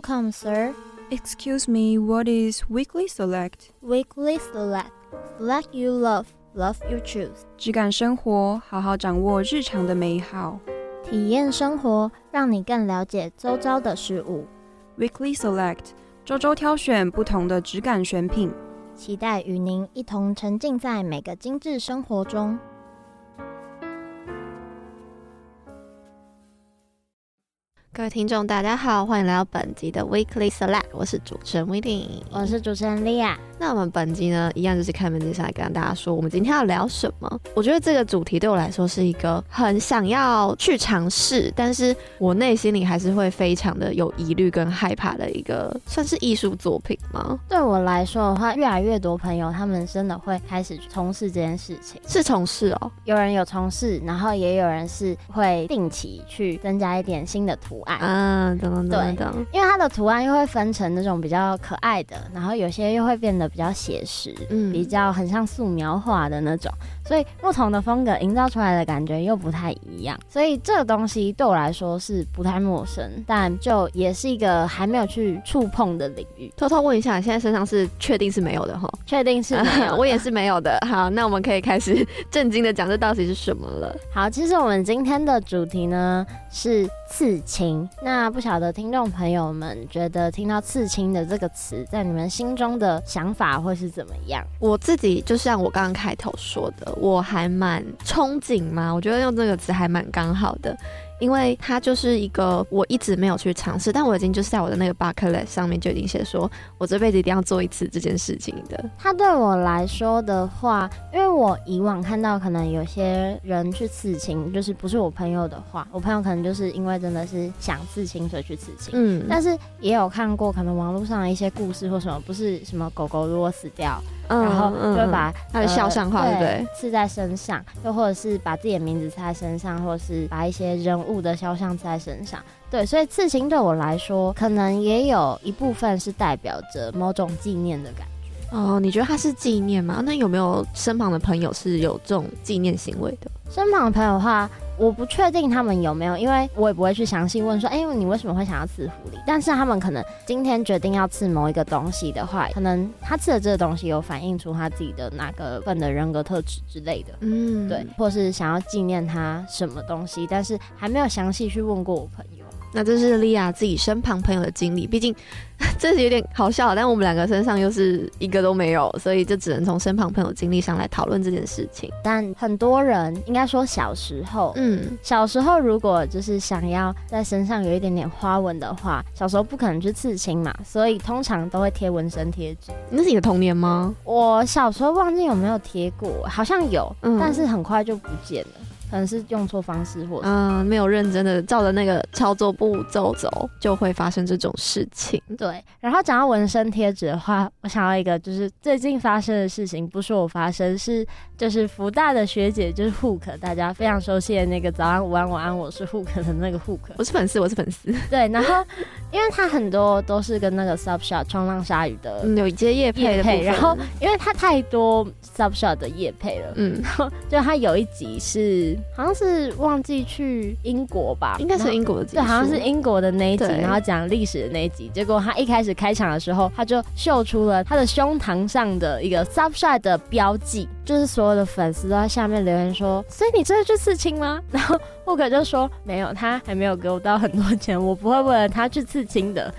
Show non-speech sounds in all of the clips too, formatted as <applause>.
Welcome, sir. Excuse me, what is weekly select? Weekly select. Select you love, love you choose. 质感生活，好好掌握日常的美好。体验生活，让你更了解周遭的事物。Weekly select，周周挑选不同的质感选品，期待与您一同沉浸在每个精致生活中。各位听众，大家好，欢迎来到本集的 Weekly Select，我是主持人 Winnie，我是主持人 Lia。那我们本集呢，一样就是开门见山来跟大家说，我们今天要聊什么？我觉得这个主题对我来说是一个很想要去尝试，但是我内心里还是会非常的有疑虑跟害怕的一个，算是艺术作品吗？对我来说的话，越来越多朋友他们真的会开始从事这件事情，是从事哦。有人有从事，然后也有人是会定期去增加一点新的图案。啊，等等等等，因为它的图案又会分成那种比较可爱的，然后有些又会变得比较写实，嗯，比较很像素描画的那种，所以不同的风格营造出来的感觉又不太一样，所以这个东西对我来说是不太陌生，但就也是一个还没有去触碰的领域。偷偷问一下，你现在身上是确定是没有的哈？确定是没有，<laughs> 我也是没有的。好，那我们可以开始正经的讲这到底是什么了。好，其实我们今天的主题呢是刺青。那不晓得听众朋友们觉得听到“刺青”的这个词，在你们心中的想法会是怎么样？我自己就像我刚刚开头说的，我还蛮憧憬嘛，我觉得用这个词还蛮刚好的。因为它就是一个我一直没有去尝试，但我已经就是在我的那个 bucket list 上面就已经写说，我这辈子一定要做一次这件事情的。它对我来说的话，因为我以往看到可能有些人去刺青，就是不是我朋友的话，我朋友可能就是因为真的是想刺青所以去刺青。嗯，但是也有看过可能网络上的一些故事或什么，不是什么狗狗如果死掉。然后就会把他的肖像画，对不对？刺在身上，又或者是把自己的名字刺在身上，或者是把一些人物的肖像在身上。对，所以刺青对我来说，可能也有一部分是代表着某种纪念的感觉。哦，你觉得它是纪念吗？那有没有身旁的朋友是有这种纪念行为的？身旁的朋友的话。我不确定他们有没有，因为我也不会去详细问说，哎、欸，你为什么会想要刺狐狸？但是他们可能今天决定要刺某一个东西的话，可能他刺的这个东西有反映出他自己的哪个份的人格特质之类的，嗯，对，或是想要纪念他什么东西，但是还没有详细去问过我朋友。那这是莉亚自己身旁朋友的经历，毕竟 <laughs> 这是有点好笑，但我们两个身上又是一个都没有，所以就只能从身旁朋友经历上来讨论这件事情。但很多人应该说小时候，嗯，小时候如果就是想要在身上有一点点花纹的话，小时候不可能去刺青嘛，所以通常都会贴纹身贴纸。那是你的童年吗？我小时候忘记有没有贴过，好像有，嗯，但是很快就不见了。可能是用错方式，或嗯，没有认真的照着那个操作步骤走，就会发生这种事情。对，然后讲到纹身贴纸的话，我想到一个，就是最近发生的事情，不是我发生，是就是福大的学姐，就是 Hook，大家非常熟悉的那个早安、午安、晚安，我是 Hook 的那个 Hook。<laughs> 我是粉丝，我是粉丝。对，然后因为他很多都是跟那个 Subshot 冲浪鲨鱼的有一些业配的配，然后因为他太多 Subshot 的业配了，嗯，然后就他有一集是。好像是忘记去英国吧，应该是英国的集，对，好像是英国的那一集，然后讲历史的那一集。结果他一开始开场的时候，他就秀出了他的胸膛上的一个 Subshot 的标记，就是所有的粉丝都在下面留言说：“所以你真的去刺青吗？” <laughs> 然后沃克就说：“没有，他还没有给我到很多钱，我不会为了他去刺青的。”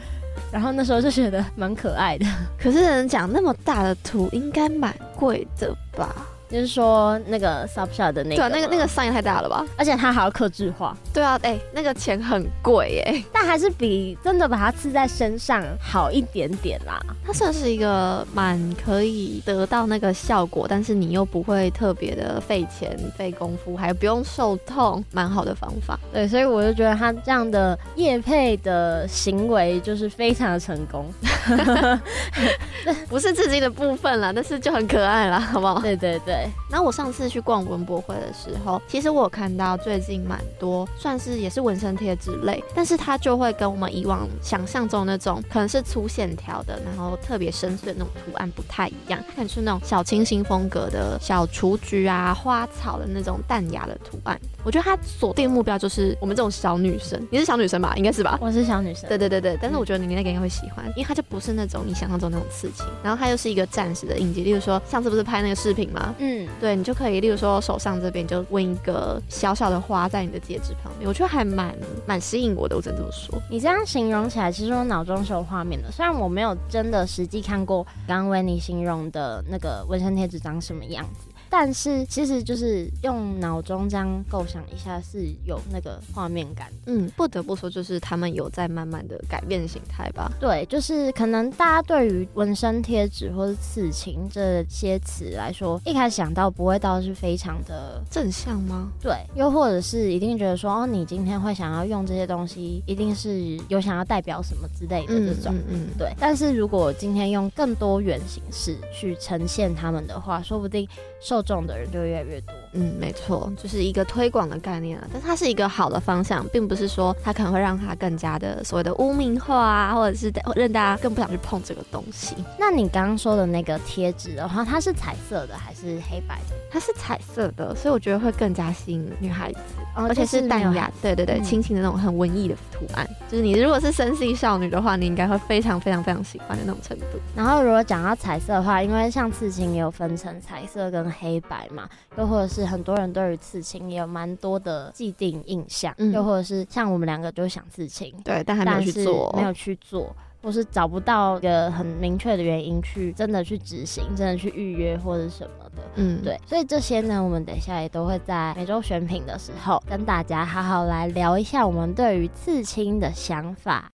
然后那时候就觉得蛮可爱的。可是人讲那么大的图，应该蛮贵的吧？就是说那个 Subshot 的那个，对啊，那个那个商业太大了吧？而且它还要克制化。对啊，哎、欸，那个钱很贵哎，但还是比真的把它刺在身上好一点点啦。它算是一个蛮可以得到那个效果，但是你又不会特别的费钱费功夫，还不用受痛，蛮好的方法。对，所以我就觉得他这样的叶配的行为就是非常的成功。<laughs> 不是自己的部分啦，但是就很可爱啦，好不好？对对对。那我上次去逛文博会的时候，其实我有看到最近蛮多，算是也是纹身贴之类，但是它就会跟我们以往想象中那种可能是粗线条的，然后特别深邃的那种图案不太一样，看出那种小清新风格的小雏菊啊、花草的那种淡雅的图案。我觉得他锁定目标就是我们这种小女生。你是小女生吧？应该是吧？我是小女生。对对对对，但是我觉得你那个应该会喜欢，因为他就不是那种你想象中那种刺青，然后他又是一个暂时的印记。例如说，上次不是拍那个视频吗？嗯，对，你就可以，例如说手上这边就纹一个小小的花在你的戒指旁边，我觉得还蛮蛮吸引我的。我只能这么说。你这样形容起来，其实我脑中是有画面的，虽然我没有真的实际看过刚刚为你形容的那个纹身贴纸长什么样子。但是其实就是用脑中这样构想一下，是有那个画面感。嗯，不得不说，就是他们有在慢慢的改变形态吧。对，就是可能大家对于纹身贴纸或者刺青这些词来说，一开始想到不会到是非常的正向吗？对，又或者是一定觉得说，哦，你今天会想要用这些东西，一定是有想要代表什么之类的这种。嗯，嗯，嗯，对。但是如果今天用更多元形式去呈现他们的话，说不定受重的人就越来越多，嗯，没错，就是一个推广的概念啊。但它是一个好的方向，并不是说它可能会让它更加的所谓的污名化啊，或者是让大家更不想去碰这个东西。那你刚刚说的那个贴纸的话，它是彩色的还是黑白的？它是彩色的，所以我觉得会更加吸引女孩子，哦、而且是淡雅，对对对，轻轻、嗯、的那种很文艺的图案。就是你如果是深系少女的话，你应该会非常非常非常喜欢的那种程度。然后如果讲到彩色的话，因为像刺青也有分成彩色跟黑白嘛，又或者是很多人对于刺青也有蛮多的既定印象，嗯、又或者是像我们两个就想刺青，对，但还没有去做，没有去做，或是找不到一个很明确的原因去真的去执行，真的去预约或者什么的，嗯，对，所以这些呢，我们等一下也都会在每周选品的时候跟大家好好来聊一下我们对于刺青的想法。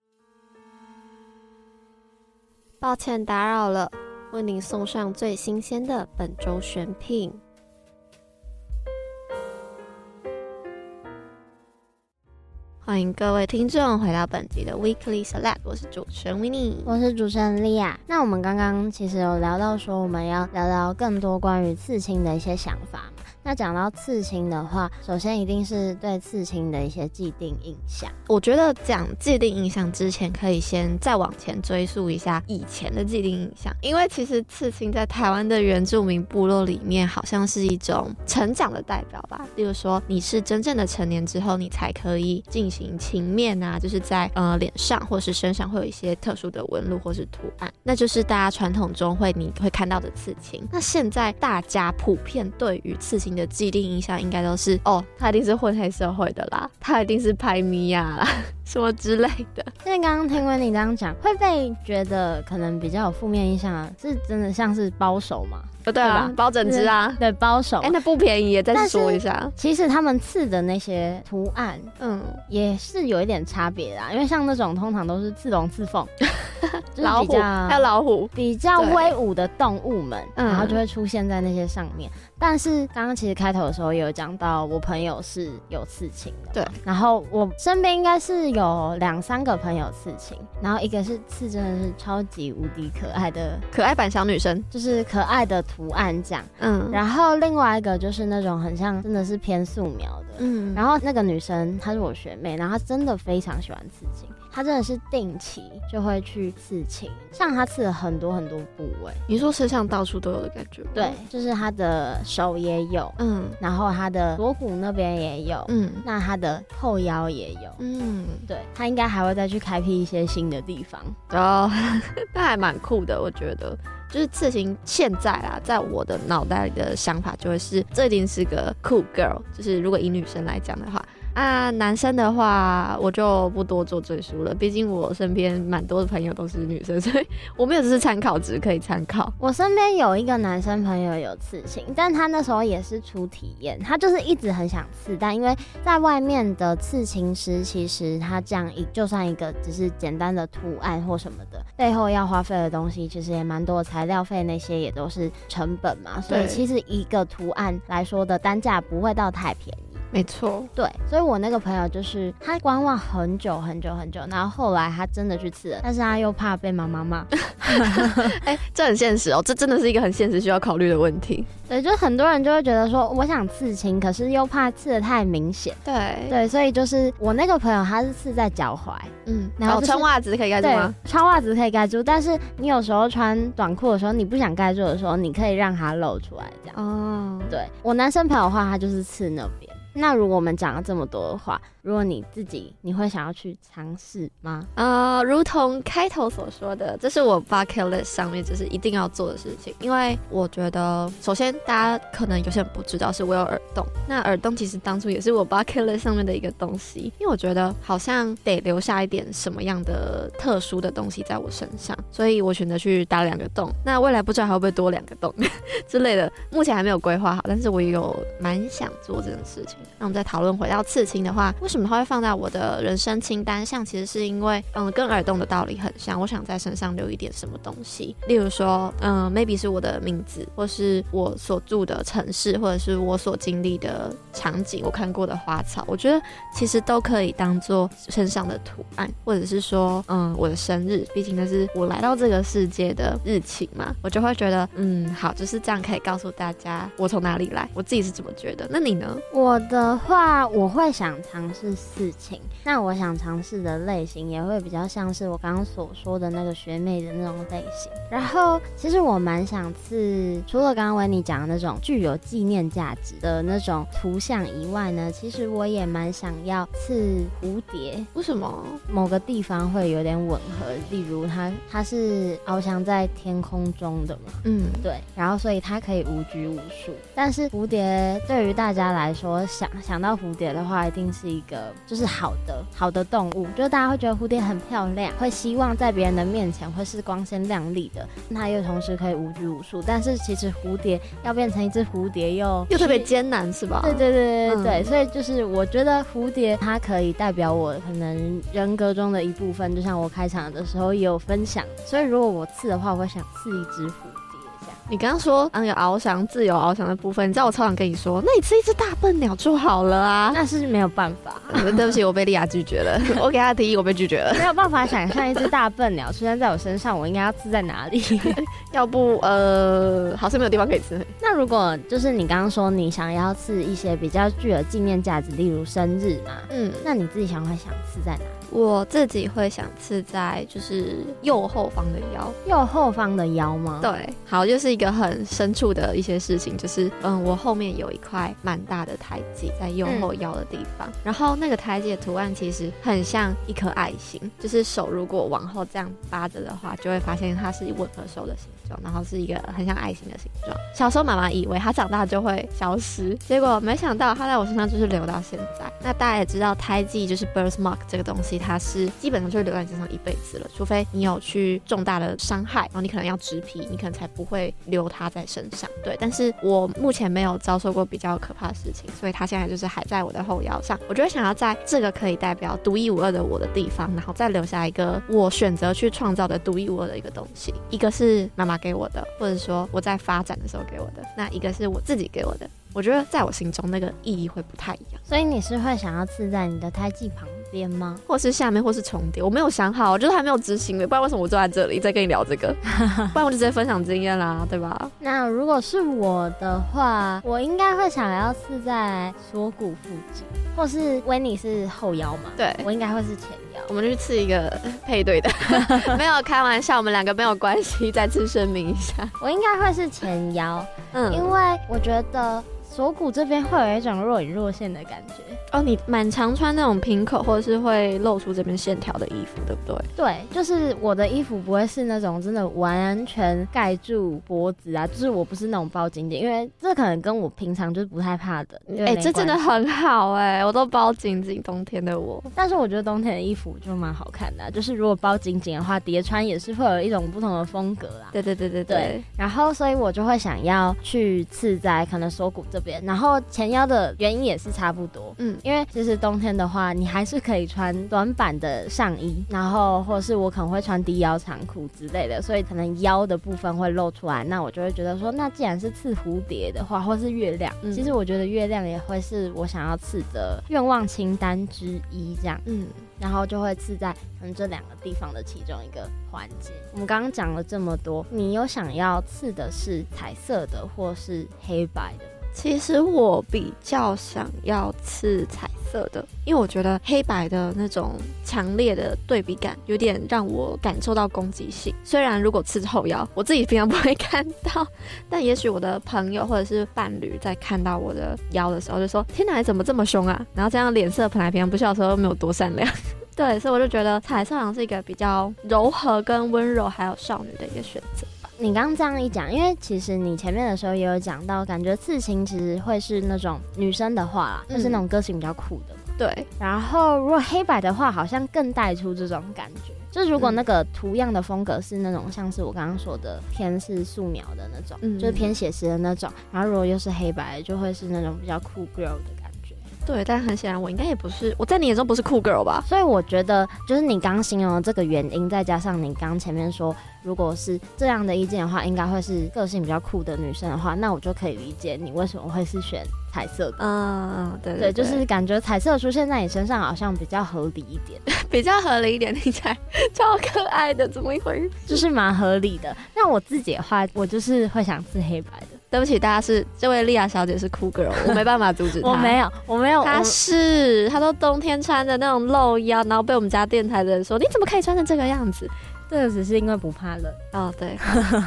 抱歉打扰了。为您送上最新鲜的本周选品。欢迎各位听众回到本集的 Weekly Select，我是主持人 Winnie，我是主持人 Lia。那我们刚刚其实有聊到说，我们要聊聊更多关于刺青的一些想法。那讲到刺青的话，首先一定是对刺青的一些既定印象。我觉得讲既定印象之前，可以先再往前追溯一下以前的既定印象，因为其实刺青在台湾的原住民部落里面，好像是一种成长的代表吧。例如说，你是真正的成年之后，你才可以进行情面啊，就是在呃脸上或是身上会有一些特殊的纹路或是图案，那就是大家传统中会你会看到的刺青。那现在大家普遍对于刺青的既定印象应该都是哦，他一定是混黑社会的啦，他一定是拍米呀啦，什么之类的。<laughs> 因为刚刚听完你这样讲，会被觉得可能比较有负面印象，是真的像是包手吗？不对啊，包整只啊，对，包手。哎，那不便宜，再说一下。其实他们刺的那些图案，嗯，也是有一点差别的，因为像那种通常都是刺龙刺凤，<laughs> 老虎还有老虎，比较威武的动物们，然后就会出现在那些上面。但是刚刚其实开头的时候也有讲到，我朋友是有刺青的，对。然后我身边应该是有两三个朋友刺青，然后一个是刺真的是超级无敌可爱的可爱版小女生，就是可爱的图案这样，嗯。然后另外一个就是那种很像真的是偏素描的，嗯。然后那个女生她是我学妹，然后她真的非常喜欢刺青。他真的是定期就会去刺青，像他刺了很多很多部位。你说身上到处都有的感觉吗？对，就是他的手也有，嗯，然后他的锁骨那边也有，嗯，那他的后腰也有，嗯，对，他应该还会再去开辟一些新的地方。哦，<laughs> 那还蛮酷的，我觉得。就是刺青现在啊，在我的脑袋里的想法就会是，这一定是个酷 girl。就是如果以女生来讲的话。啊，男生的话我就不多做赘述了，毕竟我身边蛮多的朋友都是女生，<laughs> 所以我没有只是参考值可以参考。我身边有一个男生朋友有刺青，但他那时候也是初体验，他就是一直很想刺，但因为在外面的刺青师，其实他这样一就算一个只是简单的图案或什么的，背后要花费的东西其实也蛮多，材料费那些也都是成本嘛，所以其实一个图案来说的单价不会到太便宜。没错，对，所以我那个朋友就是他观望很久很久很久，然后后来他真的去刺了，但是他又怕被妈妈骂。<laughs> 哎、欸，这很现实哦，这真的是一个很现实需要考虑的问题。对，就很多人就会觉得说，我想刺青，可是又怕刺的太明显。对对，所以就是我那个朋友他是刺在脚踝，嗯，然后、就是哦、穿袜子可以盖住吗？穿袜子可以盖住，但是你有时候穿短裤的时候，你不想盖住的时候，你可以让它露出来这样。哦，对我男生朋友的话，他就是刺那边。那如果我们讲了这么多的话，如果你自己，你会想要去尝试吗？呃，如同开头所说的，这是我 bucket list 上面就是一定要做的事情。因为我觉得，首先大家可能有些人不知道，是我有耳洞。那耳洞其实当初也是我 bucket list 上面的一个东西，因为我觉得好像得留下一点什么样的特殊的东西在我身上，所以我选择去打两个洞。那未来不知道还会不会多两个洞之类的，目前还没有规划好，但是我也有蛮想做这件事情。那我们再讨论回到刺青的话，为什么？它会放在我的人生清单上？其实是因为，嗯，跟耳洞的道理很像。我想在身上留一点什么东西，例如说，嗯，maybe 是我的名字，或是我所住的城市，或者是我所经历的场景，我看过的花草。我觉得其实都可以当做身上的图案，或者是说，嗯，我的生日，毕竟那是我来到这个世界的日期嘛。我就会觉得，嗯，好，就是这样可以告诉大家我从哪里来，我自己是怎么觉得。那你呢？我的话，我会想尝试。事情，那我想尝试的类型也会比较像是我刚刚所说的那个学妹的那种类型。然后，其实我蛮想刺，除了刚刚维尼讲的那种具有纪念价值的那种图像以外呢，其实我也蛮想要刺蝴蝶。为什么？某个地方会有点吻合，例如它它是翱翔在天空中的嘛，嗯，对。然后，所以它可以无拘无束。但是蝴蝶对于大家来说，想想到蝴蝶的话，一定是一个。就是好的好的动物，就是大家会觉得蝴蝶很漂亮，会希望在别人的面前会是光鲜亮丽的。它又同时可以无拘无束，但是其实蝴蝶要变成一只蝴蝶又又特别艰难，是吧？对对对对对，嗯、所以就是我觉得蝴蝶它可以代表我可能人格中的一部分，就像我开场的时候也有分享。所以如果我刺的话，我会想刺一只蝴蝶。你刚刚说那个翱翔自由翱翔的部分，你知道我超想跟你说，那你吃一只大笨鸟就好了啊！<laughs> 那是没有办法，对不起，我被莉亚拒绝了。<laughs> 我给他提议，我被拒绝了。没有办法想象一只大笨鸟出现在我身上，我应该要刺在哪里？<laughs> 要不呃，好像没有地方可以刺。那如果就是你刚刚说你想要刺一些比较具有纪念价值，例如生日嘛，嗯，那你自己想会想刺在哪里？我自己会想刺在就是右后方的腰，右后方的腰吗？对，好，就是一个很深处的一些事情，就是嗯，我后面有一块蛮大的胎记在右后腰的地方，嗯、然后那个胎记的图案其实很像一颗爱心，就是手如果往后这样扒着的话，就会发现它是吻合手的形然后是一个很像爱心的形状。小时候妈妈以为它长大就会消失，结果没想到它在我身上就是留到现在。那大家也知道胎记就是 birthmark 这个东西。它是基本上就是留在你身上一辈子了，除非你有去重大的伤害，然后你可能要植皮，你可能才不会留它在身上。对，但是我目前没有遭受过比较可怕的事情，所以它现在就是还在我的后腰上。我就会想要在这个可以代表独一无二的我的地方，然后再留下一个我选择去创造的独一无二的一个东西。一个是妈妈给我的，或者说我在发展的时候给我的，那一个是我自己给我的。我觉得在我心中那个意义会不太一样。所以你是会想要刺在你的胎记旁边吗？或是下面，或是重叠？我没有想好，我就是还没有执行的。不然为什么我坐在这里在跟你聊这个？<laughs> 不然我就直接分享经验啦，对吧？那如果是我的话，我应该会想要刺在锁骨附近，或是维尼是后腰嘛？对，我应该会是前腰。我们就去刺一个配对的，<laughs> 没有开玩笑，我们两个没有关系。再次声明一下，我应该会是前腰，嗯，因为我觉得。锁骨这边会有一种若隐若现的感觉哦。你蛮常穿那种平口或者是会露出这边线条的衣服，对不对？对，就是我的衣服不会是那种真的完全盖住脖子啊，就是我不是那种包紧紧，因为这可能跟我平常就是不太怕的。哎、欸，这真的很好哎、欸，我都包紧紧，冬天的我。但是我觉得冬天的衣服就蛮好看的、啊，就是如果包紧紧的话，叠穿也是会有一种不同的风格啦。对对对对对。对然后，所以我就会想要去刺在可能锁骨这边。然后前腰的原因也是差不多，嗯，因为其实冬天的话，你还是可以穿短版的上衣，然后或者是我可能会穿低腰长裤之类的，所以可能腰的部分会露出来，那我就会觉得说，那既然是刺蝴蝶的话，或是月亮，嗯，其实我觉得月亮也会是我想要刺的愿望清单之一，这样，嗯，然后就会刺在可能这两个地方的其中一个环节。我们刚刚讲了这么多，你有想要刺的是彩色的或是黑白的？其实我比较想要刺彩色的，因为我觉得黑白的那种强烈的对比感，有点让我感受到攻击性。虽然如果刺后腰，我自己平常不会看到，但也许我的朋友或者是伴侣在看到我的腰的时候，就说：“天哪，怎么这么凶啊？”然后这样脸色本来平常不笑的时候又没有多善良。<laughs> 对，所以我就觉得彩色好像是一个比较柔和、跟温柔还有少女的一个选择。你刚刚这样一讲，因为其实你前面的时候也有讲到，感觉刺青其实会是那种女生的话啦，就是那种个性比较酷的嘛。对。然后如果黑白的话，好像更带出这种感觉。就是如果那个图样的风格是那种像是我刚刚说的偏是素描的那种，嗯，就是偏写实的那种。然后如果又是黑白，就会是那种比较酷 girl 的。对，但很显然我应该也不是，我在你眼中不是酷 girl 吧？所以我觉得就是你刚形容的这个原因，再加上你刚前面说。如果是这样的意见的话，应该会是个性比较酷的女生的话，那我就可以理解你为什么会是选彩色的。嗯，对对，对，就是感觉彩色出现在你身上好像比较合理一点，<laughs> 比较合理一点，听起来 <laughs> 超可爱的，怎么一回事？就是蛮合理的。那我自己的话，我就是会想刺黑白的。对不起，大家是这位莉亚小姐是酷 girl，<laughs> 我没办法阻止她。我没有，我没有，她是她都冬天穿着那种露腰，然后被我们家电台的人说，你怎么可以穿成这个样子？这个只是因为不怕冷哦，对，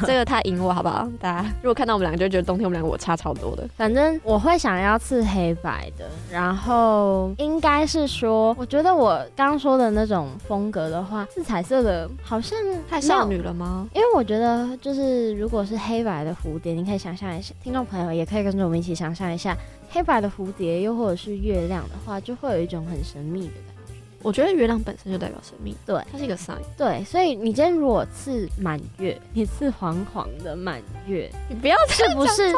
这个他赢我好不好？大家如果看到我们两个，就觉得冬天我们两个我差超多的。反正我会想要刺黑白的，然后应该是说，我觉得我刚刚说的那种风格的话，刺彩色的好像太少女了吗？因为我觉得就是如果是黑白的蝴蝶，你可以想象一下，听众朋友也可以跟着我们一起想象一下，黑白的蝴蝶又或者是月亮的话，就会有一种很神秘的感觉。我觉得月亮本身就代表生命，对，它是一个 sign，对，所以你今天如果是满月，你是黄黄的满月，你不要是不是？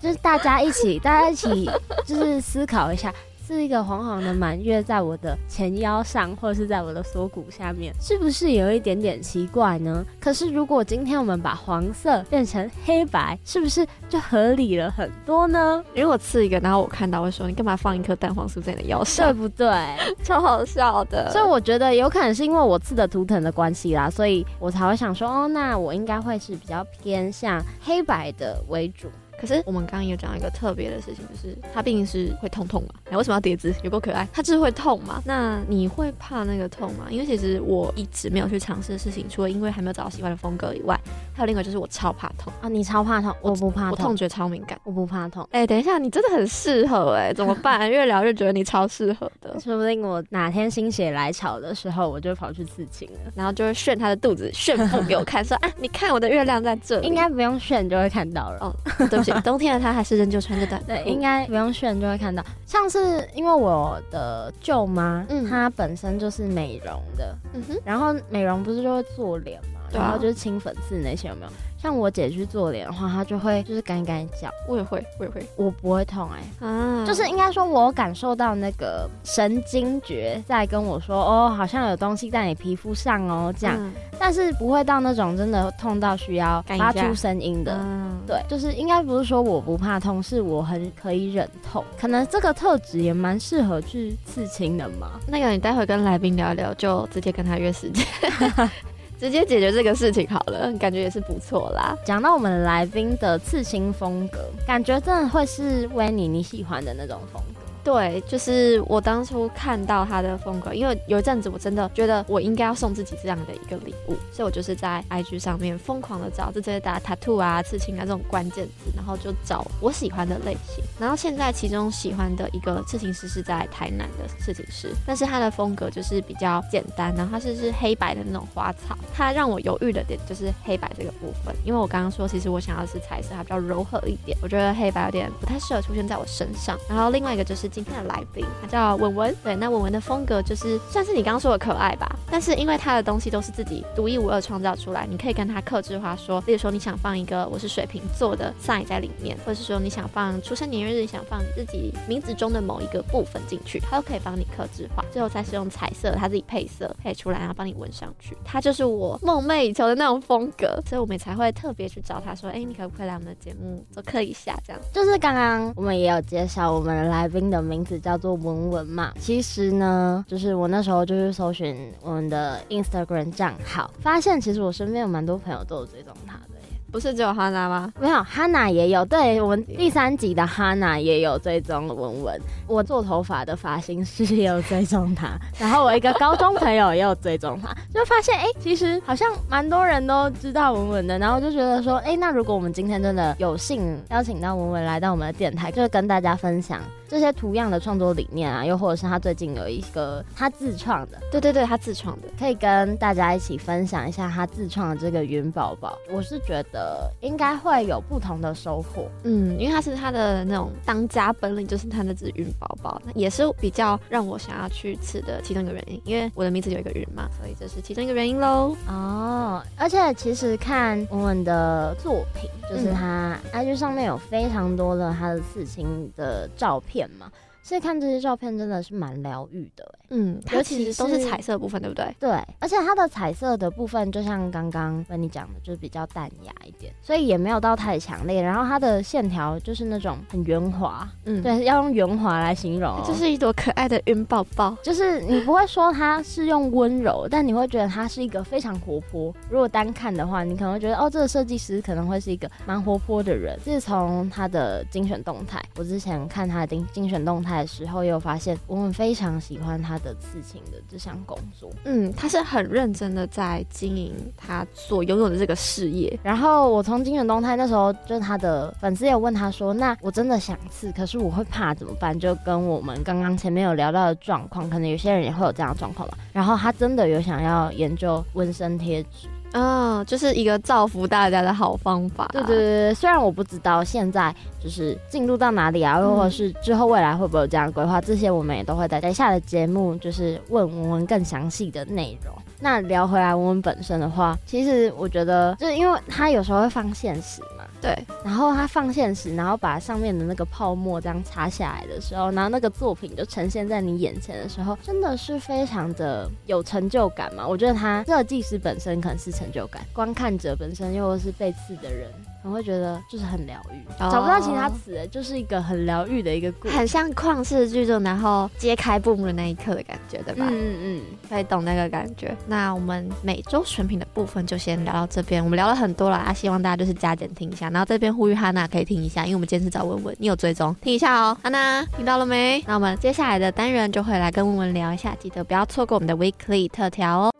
就是大家一起，大家一起，就是思考一下。是一个黄黄的满月在我的前腰上，或者是在我的锁骨下面，是不是有一点点奇怪呢？可是如果今天我们把黄色变成黑白，是不是就合理了很多呢？如果刺一个，然后我看到会说，你干嘛放一颗蛋黄酥在你的腰上？对不对？<laughs> 超好笑的。所以我觉得有可能是因为我刺的图腾的关系啦，所以我才会想说，哦，那我应该会是比较偏向黑白的为主。可是我们刚刚有讲到一个特别的事情，就是它毕竟是会痛痛嘛。哎，为什么要叠字？有够可爱，它就是会痛嘛。那你会怕那个痛吗？因为其实我一直没有去尝试的事情，除了因为还没有找到喜欢的风格以外，还有另外就是我超怕痛啊。你超怕痛，我不怕痛，我痛觉超敏感，我不怕痛。哎，等一下，你真的很适合哎，怎么办？越聊越觉得你超适合的。<laughs> 说不定我哪天心血来潮的时候，我就跑去刺青了，然后就会炫他的肚子，炫腹给我看，说啊，你看我的月亮在这里。应该不用炫就会看到了。哦，对 <laughs> 冬天的他还是。仍旧穿着短裤，对，应该不用炫就会看到。上次因为我的舅妈，嗯，她本身就是美容的，嗯哼，然后美容不是就会做脸嘛，然后就是清粉刺那些有没有？像我姐去做脸的话，她就会就是干干叫，我也会，我也会，我不会痛哎、欸，啊，就是应该说，我感受到那个神经觉在跟我说，哦，好像有东西在你皮肤上哦，这样，嗯、但是不会到那种真的痛到需要发出声音的，嗯、对，就是应该不是说我不怕痛，是我很可以忍痛，可能这个特质也蛮适合去刺青的嘛。那个你待会跟来宾聊聊，就直接跟他约时间。<laughs> 直接解决这个事情好了，感觉也是不错啦。讲到我们来宾的刺青风格，感觉真的会是维尼你喜欢的那种风格。对，就是我当初看到他的风格，因为有一阵子我真的觉得我应该要送自己这样的一个礼物，所以我就是在 IG 上面疯狂的找，就直接打 tattoo 啊、刺青啊这种关键字，然后就找我喜欢的类型。然后现在其中喜欢的一个刺青师是在台南的刺青师，但是他的风格就是比较简单，然后他是是黑白的那种花草。他让我犹豫的点就是黑白这个部分，因为我刚刚说其实我想要的是彩色，它比较柔和一点，我觉得黑白有点不太适合出现在我身上。然后另外一个就是。今天的来宾他叫文文，对，那文文的风格就是算是你刚刚说的可爱吧，但是因为他的东西都是自己独一无二创造出来，你可以跟他克制化说，例如说你想放一个我是水瓶座的 sign 在里面，或者是说你想放出生年月日，想放自己名字中的某一个部分进去，他都可以帮你克制化，最后再是用彩色他自己配色配出来，然后帮你纹上去，他就是我梦寐以求的那种风格，所以我们才会特别去找他说，哎、你可不可以来我们的节目做客一下？这样就是刚刚我们也有介绍我们的来宾的。名字叫做文文嘛，其实呢，就是我那时候就是搜寻我们的 Instagram 账号，发现其实我身边有蛮多朋友都有追踪他的。不是只有哈娜吗？没有，哈娜也有。对，我们第三集的哈娜也有追踪文文。我做头发的发型师也有追踪他，然后我一个高中朋友也有追踪他，<laughs> 就发现哎、欸，其实好像蛮多人都知道文文的。然后就觉得说，哎、欸，那如果我们今天真的有幸邀请到文文来到我们的电台，就是跟大家分享。这些图样的创作理念啊，又或者是他最近有一个他自创的，对对对，他自创的，可以跟大家一起分享一下他自创的这个云宝宝。我是觉得应该会有不同的收获，嗯，因为他是他的那种当家本领，就是他那只云宝宝，也是比较让我想要去刺的其中一个原因。因为我的名字有一个云嘛，所以这是其中一个原因喽。哦，而且其实看文文的作品，就是他 IG 上面有非常多的他的刺青的照片嘛。所以看这些照片真的是蛮疗愈的，嗯，它其实都是彩色部分，对不对？对，而且它的彩色的部分就像刚刚跟你讲的，就是比较淡雅一点，所以也没有到太强烈。然后它的线条就是那种很圆滑，嗯，对，要用圆滑来形容，就是一朵可爱的云宝宝。就是你不会说它是用温柔，但你会觉得它是一个非常活泼。如果单看的话，你可能会觉得哦，这个设计师可能会是一个蛮活泼的人。自从他的精选动态，我之前看他的精精选动态。的时候，又发现我们非常喜欢他的刺青的这项工作。嗯，他是很认真的在经营他所拥有的这个事业。然后我从精选动态那时候，就是他的粉丝有问他说：“那我真的想刺，可是我会怕怎么办？”就跟我们刚刚前面有聊到的状况，可能有些人也会有这样的状况嘛。然后他真的有想要研究纹身贴纸。啊、就是一个造福大家的好方法。对对对，虽然我不知道现在就是进入到哪里啊，又或者是之后未来会不会有这样规划，这些我们也都会在接下来的节目就是问文文更详细的内容。那聊回来文文本身的话，其实我觉得就是因为他有时候会放现实。对，然后他放现实，然后把上面的那个泡沫这样擦下来的时候，然后那个作品就呈现在你眼前的时候，真的是非常的有成就感嘛。我觉得他设计师本身可能是成就感，观看者本身又是被刺的人。我会觉得就是很疗愈，找不到其他词，就是一个很疗愈的一个故事，很像旷世巨作，然后揭开布幕的那一刻的感觉，对吧？嗯嗯嗯，可以懂那个感觉。那我们每周选品的部分就先聊到这边，我们聊了很多了啊，希望大家就是加减听一下，然后这边呼吁哈娜可以听一下，因为我们今天是找文文，你有追踪听一下哦，哈娜听到了没？那我们接下来的单元就会来跟文文聊一下，记得不要错过我们的 Weekly 特调哦。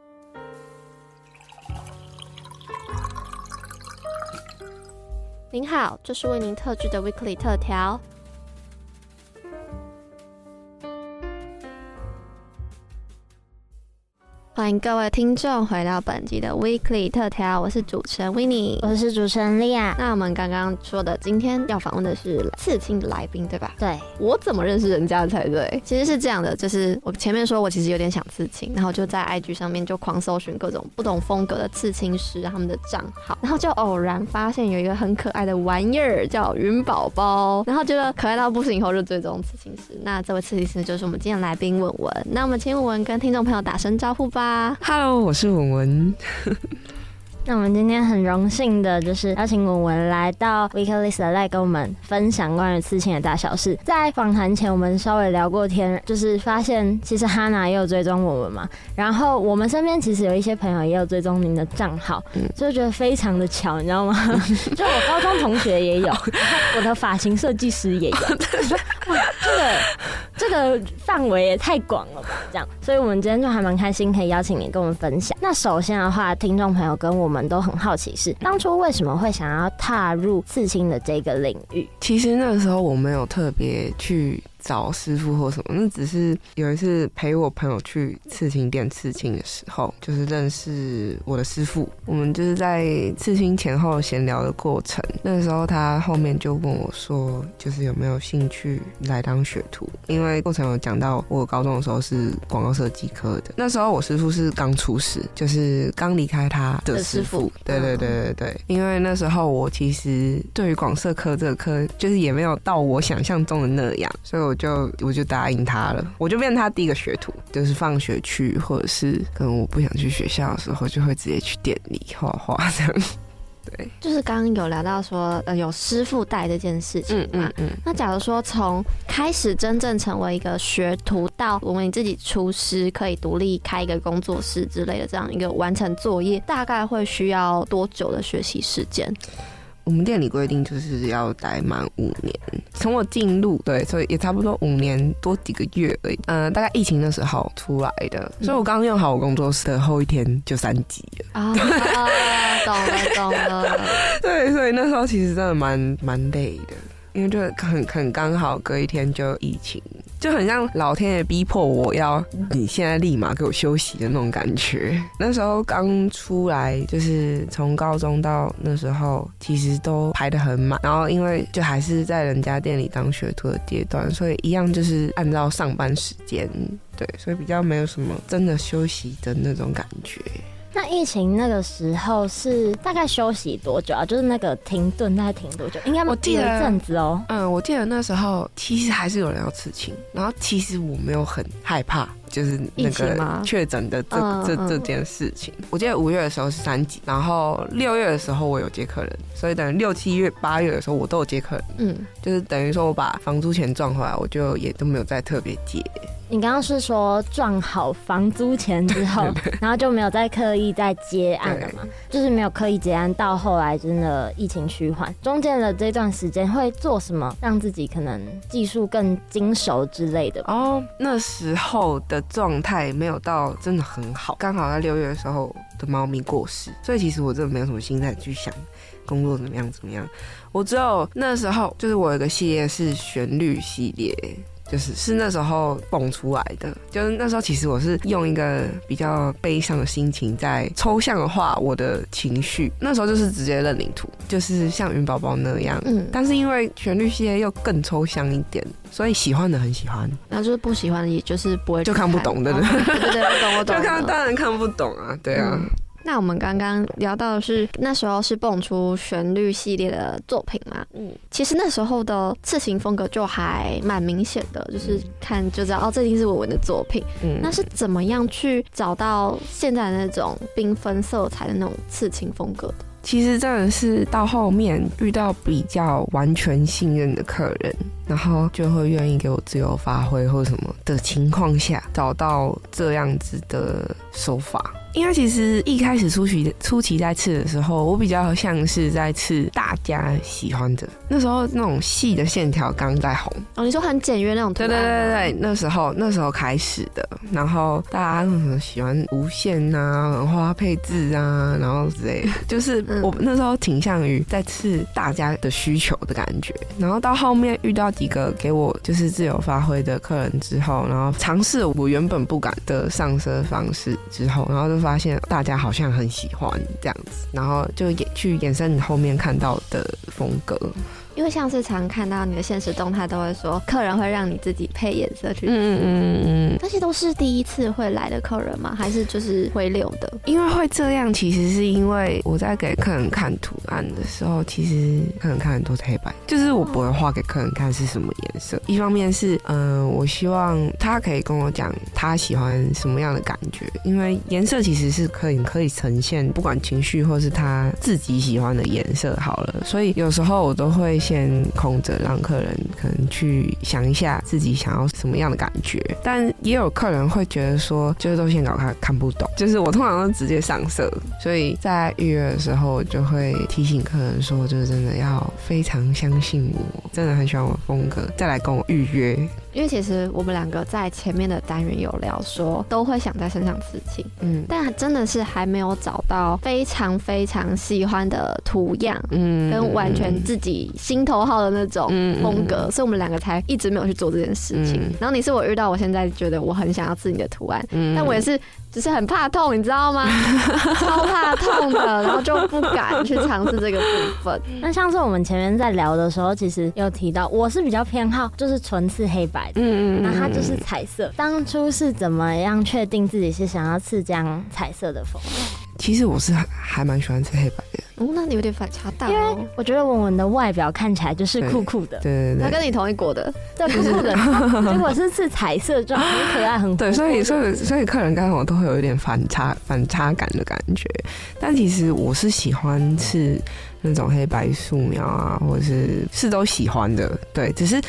您好，这是为您特制的 Weekly 特调。欢迎各位听众回到本集的 Weekly 特调，我是主持人 Winnie，我是主持人莉亚。那我们刚刚说的，今天要访问的是刺青的来宾，对吧？对，我怎么认识人家才对？其实是这样的，就是我前面说我其实有点想刺青，然后就在 IG 上面就狂搜寻各种不同风格的刺青师他们的账号，然后就偶然发现有一个很可爱的玩意儿叫云宝宝，然后觉得可爱到不行，以后就追踪刺青师。那这位刺青师就是我们今天来宾文文。那我们请文文跟听众朋友打声招呼吧。Hello，我是文文。那我们今天很荣幸的，就是邀请文文来到 weeklys 来跟我们分享关于刺青的大小事。在访谈前，我们稍微聊过天，就是发现其实哈娜也有追踪文文嘛。然后我们身边其实有一些朋友也有追踪您的账号，就觉得非常的巧，你知道吗？就 <laughs> 我高中同学也有，<laughs> 我的发型设计师也有。<laughs> 哇，这个这个范围也太广了吧？这样，所以我们今天就还蛮开心，可以邀请你跟我们分享。那首先的话，听众朋友跟我们。我们都很好奇，是当初为什么会想要踏入刺青的这个领域？其实那个时候我没有特别去。找师傅或什么，那只是有一次陪我朋友去刺青店刺青的时候，就是认识我的师傅。我们就是在刺青前后闲聊的过程，那时候他后面就问我说，就是有没有兴趣来当学徒？因为过程有讲到我高中的时候是广告设计科的，那时候我师傅是刚出师，就是刚离开他的师傅。对对对对对，因为那时候我其实对于广设科这个科，就是也没有到我想象中的那样，所以我。就我就答应他了，我就变成他第一个学徒，就是放学去或者是可能我不想去学校的时候，就会直接去店里画画这样。<laughs> 对，就是刚刚有聊到说，呃，有师傅带这件事情嘛。嗯嗯，嗯。那假如说从开始真正成为一个学徒，到我们你自己出师，可以独立开一个工作室之类的这样一个完成作业，大概会需要多久的学习时间？我们店里规定就是要待满五年，从我进入对，所以也差不多五年多几个月而已。嗯、呃，大概疫情的时候出来的，所以我刚用好我工作室的后一天就三级了。啊、哦，懂了懂了。<laughs> 对，所以那时候其实真的蛮蛮累的，因为就很很刚好隔一天就疫情。就很像老天爷逼迫我要你现在立马给我休息的那种感觉。那时候刚出来，就是从高中到那时候，其实都排得很满。然后因为就还是在人家店里当学徒的阶段，所以一样就是按照上班时间，对，所以比较没有什么真的休息的那种感觉。那疫情那个时候是大概休息多久啊？就是那个停顿大概停多久？应该我记得一阵子哦。嗯，我记得那时候其实还是有人要刺青，然后其实我没有很害怕，就是那个确诊的这这这件事情。我记得五月的时候是三级，然后六月的时候我有接客人，所以等于六七月八月的时候我都有接客人。嗯，就是等于说我把房租钱赚回来，我就也都没有再特别接。你刚刚是说赚好房租钱之后，<laughs> 然后就没有再刻意再接案了吗？就是没有刻意接案，到后来真的疫情趋缓，中间的这段时间会做什么，让自己可能技术更精熟之类的？哦，那时候的状态没有到真的很好，刚好在六月的时候的猫咪过世，所以其实我真的没有什么心态去想工作怎么样怎么样。我只有那时候就是我有一个系列是旋律系列。就是是那时候蹦出来的，就是那时候其实我是用一个比较悲伤的心情在抽象化我的情绪，那时候就是直接认领图，就是像云宝宝那样，嗯，但是因为旋律系列又更抽象一点，所以喜欢的很喜欢，然后就是不喜欢的也就是不会就看不懂的，<laughs> 对对对，我懂我懂，就看当然看不懂啊，对啊。嗯那我们刚刚聊到的是那时候是蹦出旋律系列的作品嘛？嗯，其实那时候的刺青风格就还蛮明显的，就是看就知道哦，这一定是文文的作品。嗯，那是怎么样去找到现在的那种缤纷色彩的那种刺青风格的？其实真的是到后面遇到比较完全信任的客人，然后就会愿意给我自由发挥或什么的情况下，找到这样子的手法。因为其实一开始初期初期在刺的时候，我比较像是在刺大家喜欢的。那时候那种细的线条刚在红哦，你说很简约那种图案。对对对对，那时候那时候开始的，然后大家那种喜欢无限啊、花配置啊，然后之类的，就是我那时候倾向于在刺大家的需求的感觉。然后到后面遇到几个给我就是自由发挥的客人之后，然后尝试我原本不敢的上色方式之后，然后就。发现大家好像很喜欢这样子，然后就也去延伸你后面看到的风格。因为像是常看到你的现实动态，都会说客人会让你自己配颜色去。嗯嗯嗯嗯，这些都是第一次会来的客人吗？还是就是会留的？因为会这样，其实是因为我在给客人看图案的时候，其实客人看很多是黑白，就是我不会画给客人看是什么颜色。一方面是，嗯、呃，我希望他可以跟我讲他喜欢什么样的感觉，因为颜色其实是可以可以呈现不管情绪或是他自己喜欢的颜色好了。所以有时候我都会。先空着，让客人可能去想一下自己想要什么样的感觉。但也有客人会觉得说，就是都先搞看看不懂。就是我通常都直接上色，所以在预约的时候，就会提醒客人说，就是真的要非常相信我，真的很喜欢我的风格，再来跟我预约。因为其实我们两个在前面的单元有聊说，都会想在身上刺青，嗯，但真的是还没有找到非常非常喜欢的图样，嗯，跟完全自己心头好的那种风格，所以我们两个才一直没有去做这件事情。然后你是我遇到，我现在觉得我很想要刺你的图案，嗯但我也是。只是很怕痛，你知道吗？<laughs> 超怕痛的，然后就不敢去尝试这个部分。<laughs> 那上次我们前面在聊的时候，其实有提到，我是比较偏好就是纯刺黑白的，嗯嗯，那它就是彩色。当初是怎么样确定自己是想要刺这样彩色的风格？其实我是还蛮喜欢吃黑白的。哦，那你有点反差大哦。因为我觉得文文的外表看起来就是酷酷的，对对对，他跟你同一国的，对酷酷的，<laughs> 结果是是彩色状，很可爱，很。对，所以所以所以客人跟我都会有一点反差反差感的感觉。但其实我是喜欢吃那种黑白素描啊，或者是是都喜欢的，对，只是。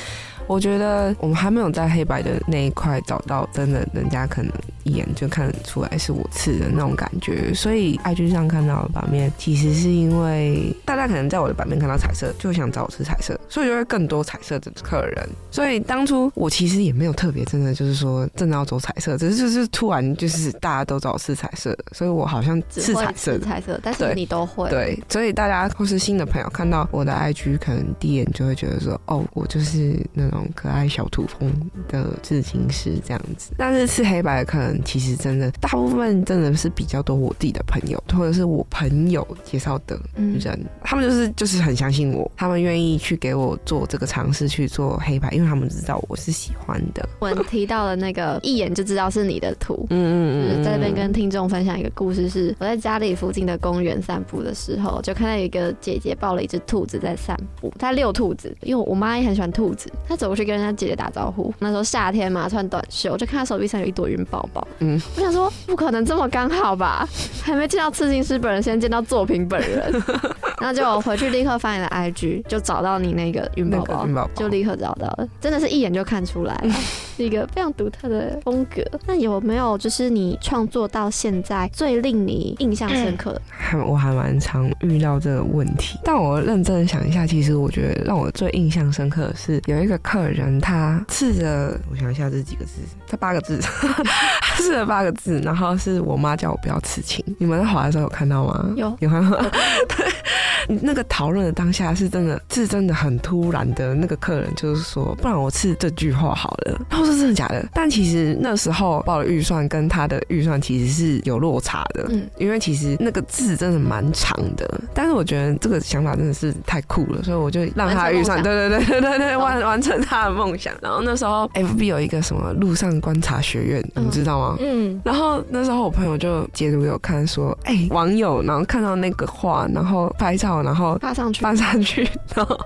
我觉得我们还没有在黑白的那一块找到真的，人家可能一眼就看得出来是我刺的那种感觉。所以 IG 上看到的版面，其实是因为大家可能在我的版面看到彩色，就想找我吃彩色，所以就会更多彩色的客人。所以当初我其实也没有特别真的就是说真的要走彩色，只是就是突然就是大家都找我刺彩色，所以我好像刺彩色，彩色，但是你都会对，所以大家或是新的朋友看到我的 IG，可能第一眼就会觉得说，哦，我就是那种。可爱小土风的刺青师这样子，但是刺黑白的客人其实真的大部分真的是比较多我自己的朋友，或者是我朋友介绍的人，嗯、他们就是就是很相信我，他们愿意去给我做这个尝试去做黑白，因为他们知道我是喜欢的。我提到了那个一眼就知道是你的图，嗯嗯嗯，在这边跟听众分享一个故事是，是我在家里附近的公园散步的时候，就看到有一个姐姐抱了一只兔子在散步，在遛兔子，因为我妈也很喜欢兔子，她走过去跟人家姐姐打招呼。那时候夏天嘛，穿短袖，就看她手臂上有一朵云宝宝。嗯，我想说不可能这么刚好吧？还没见到刺青师本人，先见到作品本人。<laughs> 然后就回去立刻翻你的 IG，就找到你那个云宝宝，就立刻找到了，真的是一眼就看出来了，<laughs> 是一个非常独特的风格。那有没有就是你创作到现在最令你印象深刻的？还 <laughs> 我还蛮常遇到这个问题，但我认真想一下，其实我觉得让我最印象深刻的是有一个客人。他刺着，我想一下这几个字？这八个字，<laughs> 他刺了八个字，然后是我妈叫我不要刺青。你们在滑的时候有看到吗？有，有看到吗？<laughs> 对。<laughs> 那个讨论的当下是真的，是真的很突然的。那个客人就是说，不然我刺这句话好了。然后说真的假的？但其实那时候报的预算跟他的预算其实是有落差的。嗯，因为其实那个字真的蛮长的。但是我觉得这个想法真的是太酷了，所以我就让他预算，对对对对对对，完完成他的梦想。然后那时候 FB 有一个什么路上观察学院，你知道吗？嗯。然后那时候我朋友就截图给我看，说，哎，网友，然后看到那个话，然后拍照。然后发上去，发上去，<laughs> 然后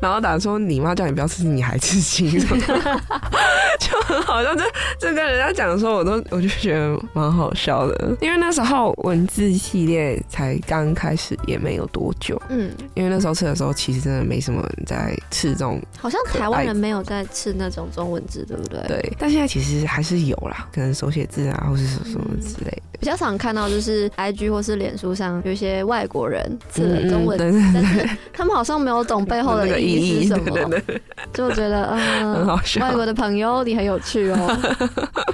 然后打说你妈叫你不要刺青，你还刺青，<laughs> 就很好笑。这这跟人家讲的时候，我都我就觉得蛮好笑的。因为那时候文字系列才刚开始，也没有多久。嗯，因为那时候吃的时候，其实真的没什么人在吃这种。好像台湾人没有在吃那种中文字，对不对？对。但现在其实还是有啦，可能手写字啊，或是什么之类的。比较常看到就是 IG 或是脸书上有一些外国人字的中文。对对对，他们好像没有懂背后的意义是什么，就觉得嗯，很好笑。外国的朋友，你很有趣哦。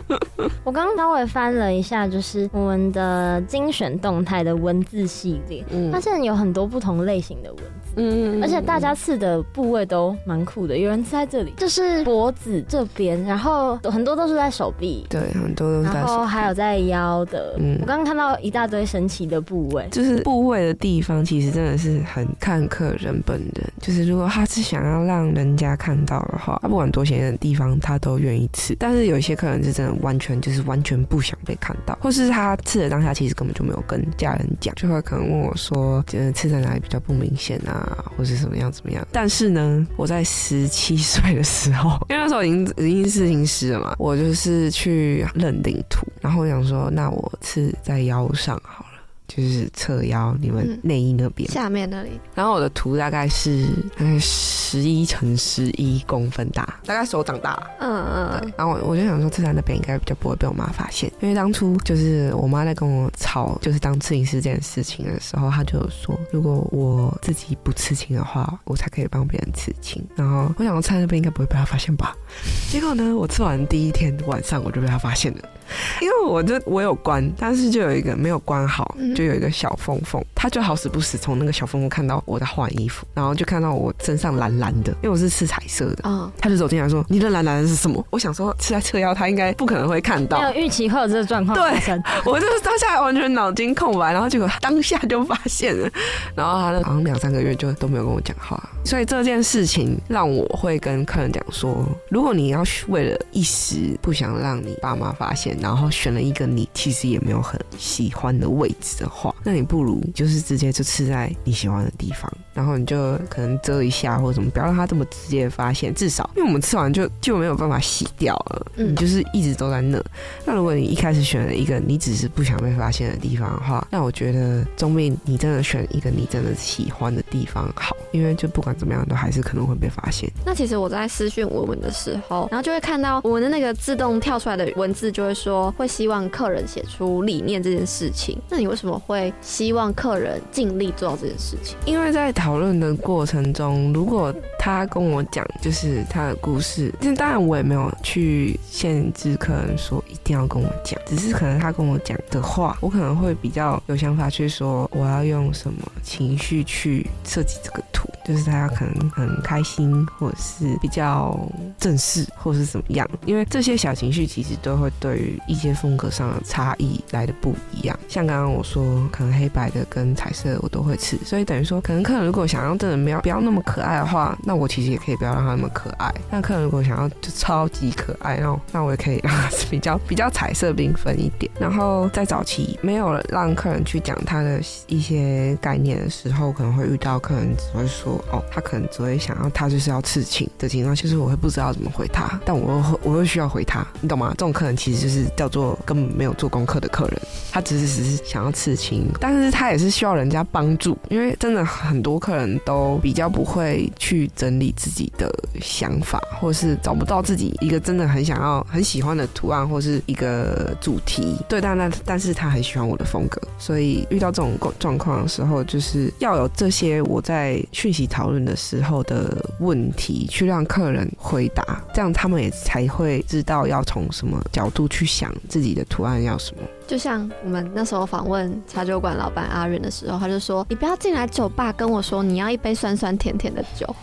<laughs> 我刚刚稍微翻了一下，就是我们的精选动态的文字系列，嗯，发现有很多不同类型的文字。嗯，而且大家刺的部位都蛮酷的，有人刺在这里，就是脖子这边，然后很多都是在手臂，对，很多都是在手臂，然后还有在腰的。嗯，我刚刚看到一大堆神奇的部位，就是部位的地方，其实真的是很看客人本人。就是如果他是想要让人家看到的话，他不管多显眼的地方，他都愿意刺。但是有一些客人是真的完全就是完全不想被看到，或是他刺的当下其实根本就没有跟家人讲，就会可能问我说，觉得刺在哪里比较不明显啊？啊，或是怎么样怎么样？但是呢，我在十七岁的时候，因为那时候已经已经是刺青师了嘛，我就是去认领图，然后我想说，那我刺在腰上好了。就是侧腰，你们内衣那边、嗯、下面那里。然后我的图大概是大概十一乘十一公分大，大概手掌大。嗯嗯。对。然后我我就想说，刺在那边应该比较不会被我妈发现，因为当初就是我妈在跟我吵，就是当刺青师这件事情的时候，她就有说，如果我自己不刺青的话，我才可以帮别人刺青。然后我想说，刺在那边应该不会被她发现吧？<laughs> 结果呢，我刺完第一天晚上我就被她发现了。<laughs> 因为我就我有关，但是就有一个没有关好，就有一个小缝缝，他就好死不死从那个小缝缝看到我在换衣服，然后就看到我身上蓝蓝的，因为我是刺彩色的，啊，他就走进来说：“你的蓝蓝的是什么？”我想说刺在侧腰，他应该不可能会看到，没有预期会有这个状况发生。<laughs> 对，我就是当下完全脑筋空白，然后结果当下就发现了，<laughs> 然后他好像两三个月就都没有跟我讲话，所以这件事情让我会跟客人讲说：如果你要为了一时不想让你爸妈发现。然后选了一个你其实也没有很喜欢的位置的话，那你不如就是直接就吃在你喜欢的地方，然后你就可能遮一下或者什么，不要让它这么直接发现。至少因为我们吃完就就没有办法洗掉了，你就是一直都在那。那如果你一开始选了一个你只是不想被发现的地方的话，那我觉得总比你真的选一个你真的喜欢的地方好，因为就不管怎么样都还是可能会被发现。那其实我在私讯文文的时候，然后就会看到我们的那个自动跳出来的文字，就会说说会希望客人写出理念这件事情。那你为什么会希望客人尽力做到这件事情？因为在讨论的过程中，如果他跟我讲就是他的故事，那当然我也没有去限制客人说一定要跟我讲，只是可能他跟我讲的话，我可能会比较有想法去说我要用什么情绪去设计这个图。就是大家可能很开心，或者是比较正式，或是怎么样，因为这些小情绪其实都会对于一些风格上的差异来的不一样。像刚刚我说，可能黑白的跟彩色的我都会吃，所以等于说，可能客人如果想要真的没有不要那么可爱的话，那我其实也可以不要让他那么可爱。那客人如果想要就超级可爱，那那我也可以让他比较比较彩色缤纷一点。然后在早期没有让客人去讲他的一些概念的时候，可能会遇到客人只会说。哦，他可能只会想要他就是要刺青的情况，其实我会不知道怎么回他，但我又我又需要回他，你懂吗？这种客人其实就是叫做根本没有做功课的客人，他只是只是想要刺青，但是他也是需要人家帮助，因为真的很多客人都比较不会去整理自己的想法，或是找不到自己一个真的很想要很喜欢的图案或是一个主题，对，但但但是他很喜欢我的风格，所以遇到这种状况的时候，就是要有这些我在讯息。讨论的时候的问题，去让客人回答，这样他们也才会知道要从什么角度去想自己的图案要什么。就像我们那时候访问茶酒馆老板阿远的时候，他就说：“你不要进来酒吧跟我说你要一杯酸酸甜甜的酒，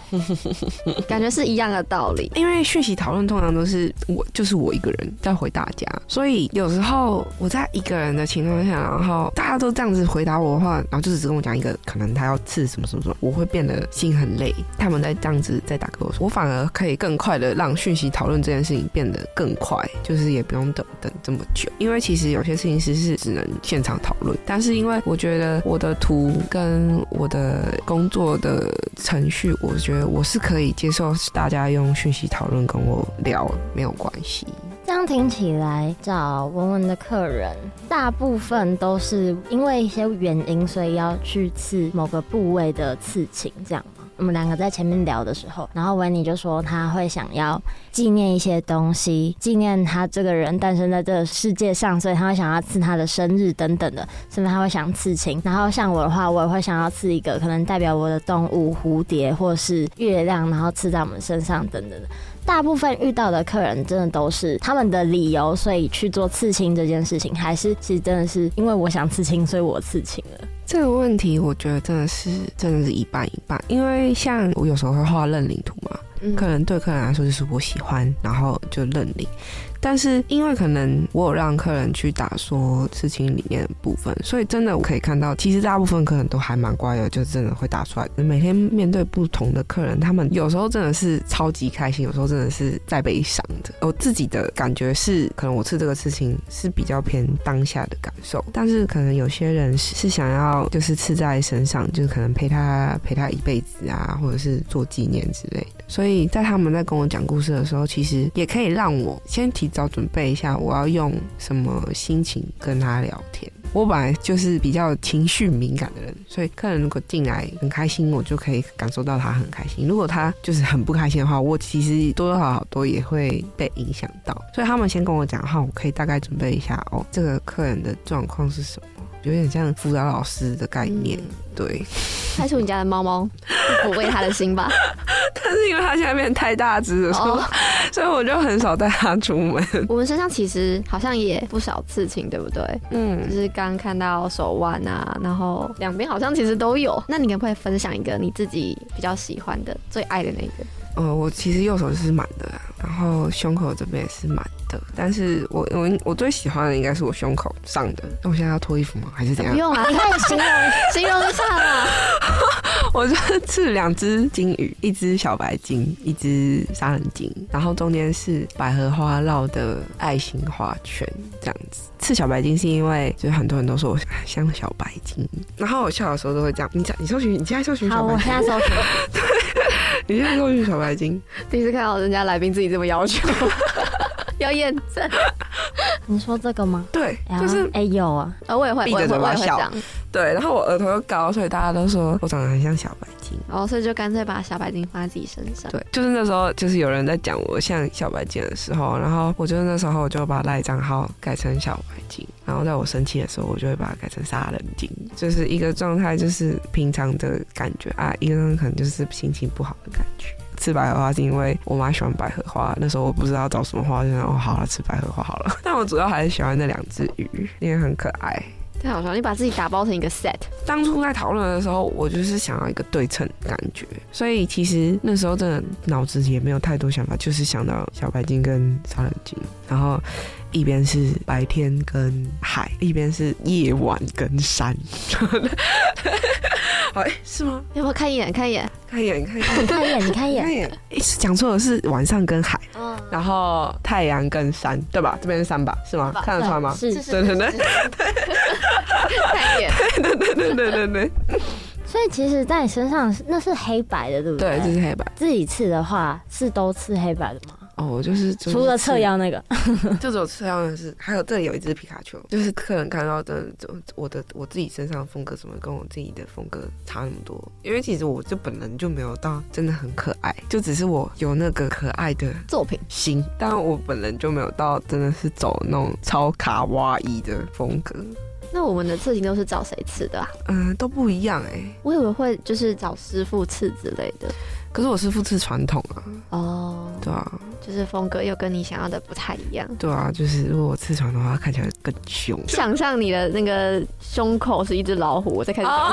<laughs> 感觉是一样的道理。”因为讯息讨论通常都是我就是我一个人在回大家，所以有时候我在一个人的情况下，然后大家都这样子回答我的话，然后就只跟我讲一个可能他要吃什么什么什么，我会变得心很累。他们在这样子在打给我说，我反而可以更快的让讯息讨论这件事情变得更快，就是也不用等等这么久，因为其实有些事情。其实是只能现场讨论，但是因为我觉得我的图跟我的工作的程序，我觉得我是可以接受大家用讯息讨论跟我聊，没有关系。这样听起来，找文文的客人大部分都是因为一些原因，所以要去刺某个部位的刺青，这样。我们两个在前面聊的时候，然后维尼就说他会想要纪念一些东西，纪念他这个人诞生在这个世界上，所以他会想要刺他的生日等等的，甚至他会想刺青。然后像我的话，我也会想要刺一个可能代表我的动物蝴蝶或是月亮，然后刺在我们身上等等的。大部分遇到的客人真的都是他们的理由，所以去做刺青这件事情，还是其实真的是因为我想刺青，所以我刺青了。这个问题，我觉得真的是真的是一半一半，因为像我有时候会画认领图嘛，可能对客人来说就是我喜欢，然后就认领。但是因为可能我有让客人去打说刺青里面的部分，所以真的我可以看到，其实大部分客人都还蛮乖的，就真的会打出来。每天面对不同的客人，他们有时候真的是超级开心，有时候真的是在悲伤的。我自己的感觉是，可能我刺这个刺青是比较偏当下的感受，但是可能有些人是想要就是刺在身上，就是可能陪他陪他一辈子啊，或者是做纪念之类的。所以在他们在跟我讲故事的时候，其实也可以让我先提。早准备一下，我要用什么心情跟他聊天。我本来就是比较情绪敏感的人，所以客人如果进来很开心，我就可以感受到他很开心。如果他就是很不开心的话，我其实多多少少都也会被影响到。所以他们先跟我讲的话，我可以大概准备一下哦，这个客人的状况是什么。有点像辅导老师的概念，嗯、对。开除你家的猫猫，抚慰他的心吧。<laughs> 但是因为他现在变太大只了，哦、<laughs> 所以我就很少带他出门。我们身上其实好像也不少刺青，对不对？嗯，就是刚看到手腕啊，然后两边好像其实都有。那你可不可以分享一个你自己比较喜欢的、最爱的那个？呃，我其实右手是满的，然后胸口这边也是满的，但是我我我最喜欢的应该是我胸口上的。那我现在要脱衣服吗？还是怎样？不用啊，你形容 <laughs> 形容一下嘛。<laughs> 我就刺两只金鱼，一只小白鲸，一只沙人鲸，然后中间是百合花绕的爱心花圈，这样子。刺小白鲸是因为就是很多人都说我像小白鲸，然后我笑的时候都会这样。你讲，你搜寻，你现在搜寻小白我现在搜寻。<laughs> 对，你现在搜寻小白鲸。第一次看到人家来宾自己这么要求。要验证，<laughs> 你说这个吗？对，就是哎、欸、有啊，我也会闭着嘴巴笑。对，然后我额头又高，所以大家都说我长得很像小白金。然后所以就干脆把小白鲸放在自己身上。对，就是那时候，就是有人在讲我像小白鲸的时候，然后我就那时候我就把赖账号改成小白鲸，然后在我生气的时候，我就会把它改成杀人鲸，就是一个状态，就是平常的感觉啊，一个人可能就是心情不好的感觉。吃百合花是因为我妈喜欢百合花，那时候我不知道找什么花，就想哦好了，吃百合花好了。<laughs> 但我主要还是喜欢那两只鱼，因为很可爱。太好笑，你把自己打包成一个 set。当初在讨论的时候，我就是想要一个对称感觉，所以其实那时候真的脑子也没有太多想法，就是想到小白鲸跟杀人鲸，然后一边是白天跟海，一边是夜晚跟山。<laughs> 哎、欸，是吗？要不要看一眼？看一眼，看一眼，看一眼，看一眼，你看一眼，看一眼。讲错了是晚上跟海，嗯、然后太阳跟山，对吧？这边是山吧？是吗？看得出来吗？是，对对对。看一眼，对 <laughs> 对对对对对。所以其实，在你身上那是黑白的，对不对？对，这是黑白。自己刺的话，是都刺黑白的吗？哦，就是，就是除了侧腰那个，<laughs> 就只有侧腰的是，还有这里有一只皮卡丘，就是客人看到的，就我的我自己身上的风格怎么跟我自己的风格差那么多？因为其实我就本人就没有到真的很可爱，就只是我有那个可爱的作品心，但我本人就没有到真的是走那种超卡哇伊的风格。那我们的刺青都是找谁刺的啊？嗯，都不一样哎、欸，我以为会就是找师傅刺之类的。可是我师傅是传统啊，哦，对啊，就是风格又跟你想要的不太一样。对啊，就是如果我刺传的话，看起来更凶。想象你的那个胸口是一只老虎，我再开始。哦、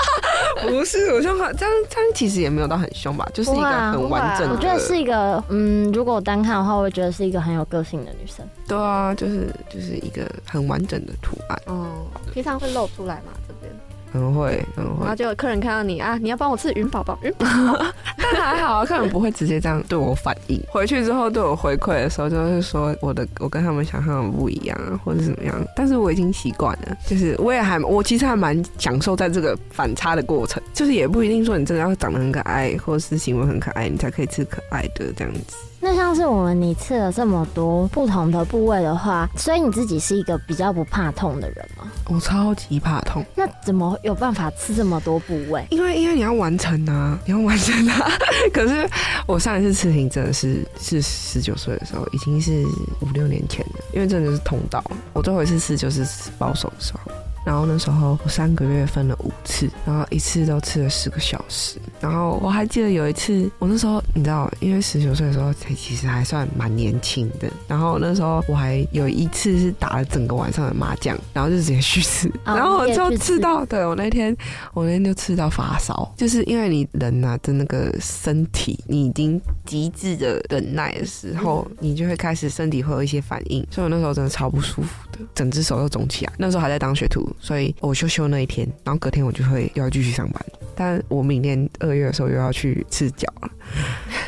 <laughs> 不是，我胸口这样这样其实也没有到很凶吧，就是一个很完整的。我觉得是一个，嗯，如果我单看的话，我会觉得是一个很有个性的女生。对啊，就是就是一个很完整的图案。哦，平常会露出来吗？这边？可能会，可能会。然后就有客人看到你啊，你要帮我吃云宝宝，云宝宝。<laughs> 但还好啊，客人不会直接这样对我反应。回去之后对我回馈的时候，就是说我的我跟他们想象的不一样，或者怎么样。但是我已经习惯了，就是我也还我其实还蛮享受在这个反差的过程。就是也不一定说你真的要长得很可爱，或者是行为很可爱，你才可以吃可爱的这样子。那像是我们你刺了这么多不同的部位的话，所以你自己是一个比较不怕痛的人吗？我超级怕痛。那怎么有办法刺这么多部位？因为因为你要完成啊，你要完成啊。<laughs> 可是我上一次刺青真的是是十九岁的时候，已经是五六年前了。因为真的是痛到我最后一次刺就是保守的时候。然后那时候我三个月分了五次，然后一次都吃了十个小时。然后我还记得有一次，我那时候你知道，因为十九岁的时候才其实还算蛮年轻的。然后那时候我还有一次是打了整个晚上的麻将，然后就直接去吃。哦、然后我就吃到，对我那天我那天就吃到发烧，就是因为你人呐、啊、的那个身体，你已经极致的忍耐的时候，你就会开始身体会有一些反应。所以我那时候真的超不舒服的，整只手都肿起来。那时候还在当学徒。所以我休休那一天，然后隔天我就会又要继续上班。但我明年二月的时候又要去赤脚了，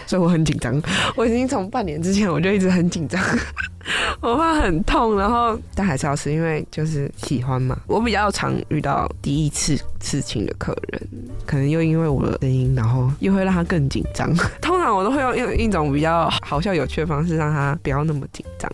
所以我很紧张。我已经从半年之前我就一直很紧张。<laughs> 我怕很痛，然后但还是要吃，因为就是喜欢嘛。我比较常遇到第一次刺青的客人，可能又因为我的声音，然后又会让他更紧张。<laughs> 通常我都会用用一种比较好笑有趣的方式，让他不要那么紧张。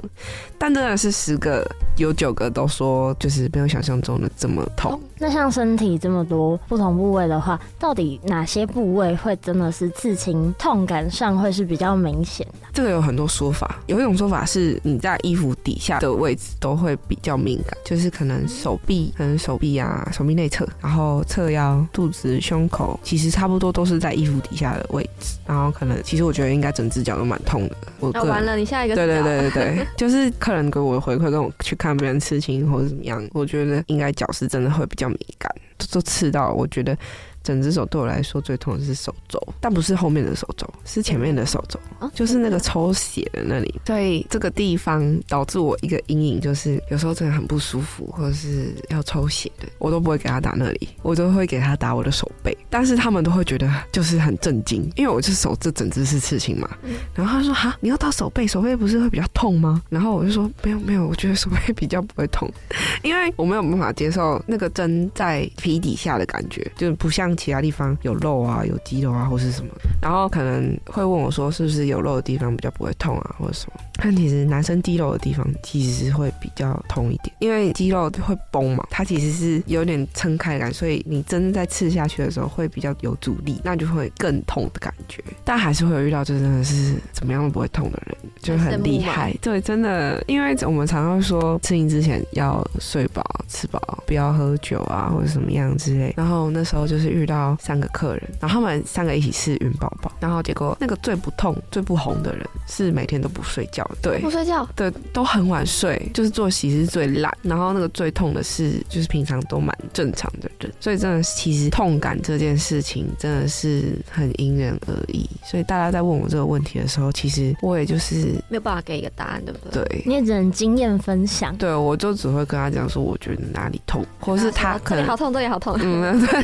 但真的是十个有九个都说，就是没有想象中的这么痛。那像身体这么多不同部位的话，到底哪些部位会真的是刺青痛感上会是比较明显的？这个有很多说法，有一种说法是你在衣服底下的位置都会比较敏感，就是可能手臂、可能手臂啊、手臂内侧，然后侧腰、肚子、胸口，其实差不多都是在衣服底下的位置。然后可能，其实我觉得应该整只脚都蛮痛的。我要完了，你下一个对对对对对，<laughs> 就是客人给我的回馈，跟我去看别人刺青或者怎么样，我觉得应该脚是真的会比较敏感，都刺到我觉得。整只手对我来说最痛的是手肘，但不是后面的手肘，是前面的手肘，就是那个抽血的那里。所以这个地方导致我一个阴影，就是有时候真的很不舒服，或者是要抽血的，我都不会给他打那里，我都会给他打我的手背，但是他们都会觉得就是很震惊，因为我这手这整只是刺青嘛。然后他说：“哈，你要到手背，手背不是会比较痛吗？”然后我就说：“没有没有，我觉得手背比较不会痛，<laughs> 因为我没有办法接受那个针在皮底下的感觉，就是不像其他地方有肉啊、有肌肉啊或是什么。然后可能会问我说：是不是有肉的地方比较不会痛啊，或者什么？但其实男生肌肉的地方其实是会比较痛一点，因为肌肉会崩嘛，它其实是有点撑开感，所以你真的在刺下去的时候会比较有阻力，那就会更痛的感觉。但还是会有遇到就真的是怎么样都不会痛的人，就很厉害。对，真的，因为我们常常说刺青之前要睡饱、吃饱，不要喝酒啊或者什么样之类。然后那时候就是遇到三个客人，然后他们三个一起试孕宝宝，然后结果那个最不痛、最不红的人是每天都不睡觉。对，不睡觉，对，都很晚睡，就是作息是最烂。然后那个最痛的是，就是平常都蛮正常的人。所以真的，其实痛感这件事情真的是很因人而异。所以大家在问我这个问题的时候，其实我也就是没有办法给一个答案，对不对？对，你也只能经验分享。对，我就只会跟他讲说，我觉得哪里痛，或是他可能好痛，这里好痛，嗯，对，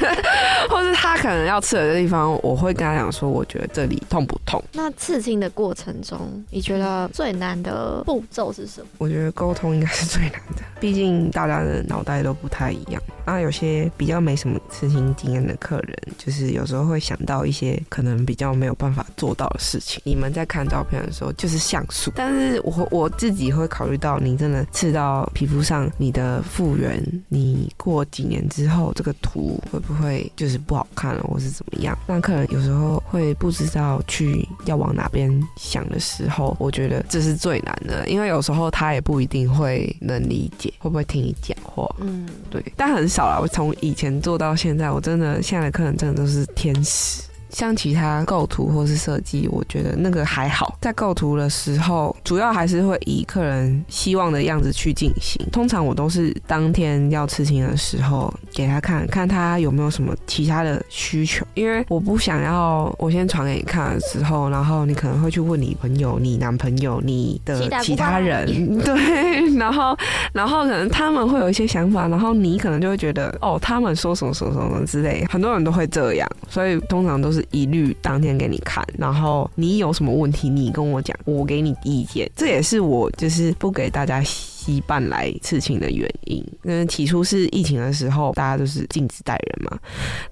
<laughs> 或是他可能要刺的地方，我会跟他讲说，我觉得这里痛不痛。那刺青的过程中，你觉得最难的步骤是什么？我觉得沟通应该是最难的，<laughs> 毕竟大家的脑袋都不太一样。那，有些比较没什么刺青经验的客人，就是有时候会想到一些可能比较没有办法做到的事情。你们在看照片的时候就是像素，但是我我自己会考虑到，你真的刺到皮肤上，你的复原，你过几年之后这个图会不会就是不好看了，或是怎么样？那客人有时候会不知道去要往哪边想的时候，我觉得这是最难的，因为有时候他也不一定会能理解，会不会听你讲话？嗯，对，但很少啦。我从以前做到现在，我真的现在的客人真的都是天使。像其他构图或是设计，我觉得那个还好。在构图的时候，主要还是会以客人希望的样子去进行。通常我都是当天要刺青的时候给他看看他有没有什么其他的需求，因为我不想要我先传给你看了之后，然后你可能会去问你朋友、你男朋友、你的其他人，对，然后然后可能他们会有一些想法，然后你可能就会觉得哦，他们说什么什么什么之类，很多人都会这样，所以通常都是。是一律当天给你看，然后你有什么问题，你跟我讲，我给你意见。这也是我就是不给大家携伴来刺青的原因。嗯起初是疫情的时候，大家都是禁止带人嘛。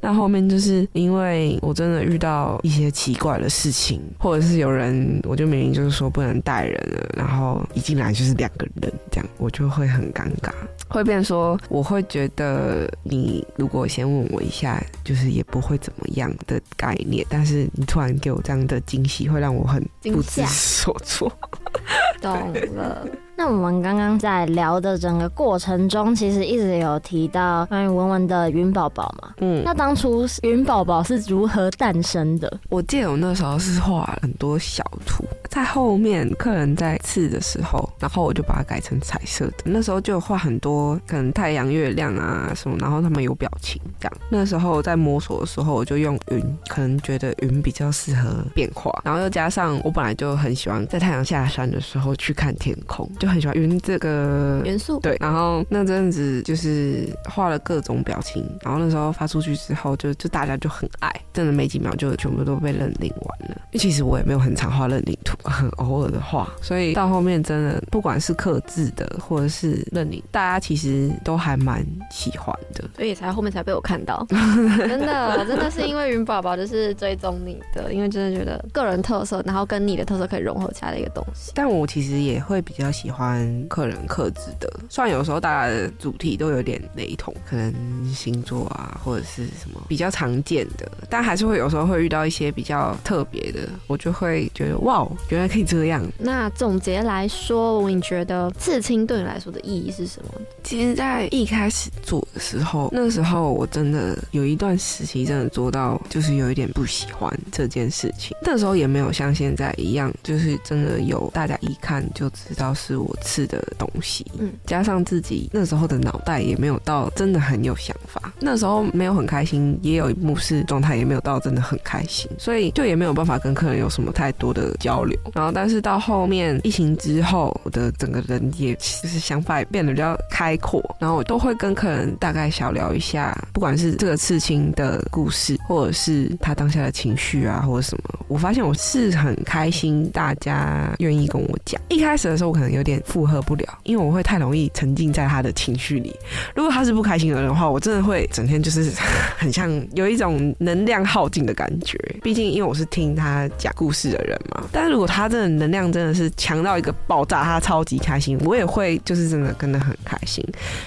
那后面就是因为我真的遇到一些奇怪的事情，或者是有人，我就明明就是说不能带人了，然后一进来就是两个人，这样我就会很尴尬。会变说，我会觉得你如果先问我一下，就是也不会怎么样的概念。但是你突然给我这样的惊喜，会让我很不知所措。<laughs> 懂了。那我们刚刚在聊的整个过程中，其实一直有提到关于文文的云宝宝嘛。嗯，那当初云宝宝是如何诞生的？我记得我那时候是画很多小图，在后面客人在刺的时候，然后我就把它改成彩色的。那时候就画很多可能太阳、月亮啊什么，然后他们有表情这样。那时候在摸索的时候，我就用云，可能觉得云比较适合变化，然后又加上我本来就很喜欢在太阳下山的时候去看天空。就很喜欢云这个元素，对。然后那阵子就是画了各种表情，然后那时候发出去之后就，就就大家就很爱，真的没几秒就全部都被认领完了。因为其实我也没有很常画认领图，很偶尔的画，所以到后面真的不管是刻字的或者是认领，大家其实都还蛮喜欢的，所以才后面才被我看到。<laughs> 真的，真的是因为云宝宝就是追踪你的，因为真的觉得个人特色，然后跟你的特色可以融合起来的一个东西。但我其实也会比较喜欢。欢客人克制的，虽然有时候大家的主题都有点雷同，可能星座啊或者是什么比较常见的，但还是会有时候会遇到一些比较特别的，我就会觉得哇，原来可以这样。那总结来说，你觉得刺青对你来说的意义是什么？其实，在一开始做的时候，那时候我真的有一段时期真的做到，就是有一点不喜欢这件事情。那时候也没有像现在一样，就是真的有大家一看就知道是。我吃的东西，嗯，加上自己那时候的脑袋也没有到真的很有想法，那时候没有很开心，也有一幕是状态也没有到真的很开心，所以就也没有办法跟客人有什么太多的交流。然后但是到后面疫情之后，我的整个人也就是想法也变得比较开阔，然后我都会跟客人大概小聊一下，不管是这个刺青的故事，或者是他当下的情绪啊，或者什么，我发现我是很开心，大家愿意跟我讲。一开始的时候，我可能有点负荷不了，因为我会太容易沉浸在他的情绪里。如果他是不开心的人的话，我真的会整天就是 <laughs> 很像有一种能量耗尽的感觉。毕竟因为我是听他讲故事的人嘛。但如果他真的能量真的是强到一个爆炸，他超级开心，我也会就是真的跟得很开心。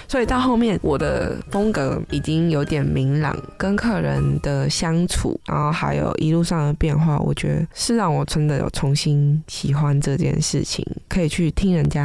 所以到后面我的风格已经有点明朗，跟客人的相处，然后还有一路上的变化，我觉得是让我真的有重新喜欢这件事情，可以去听人家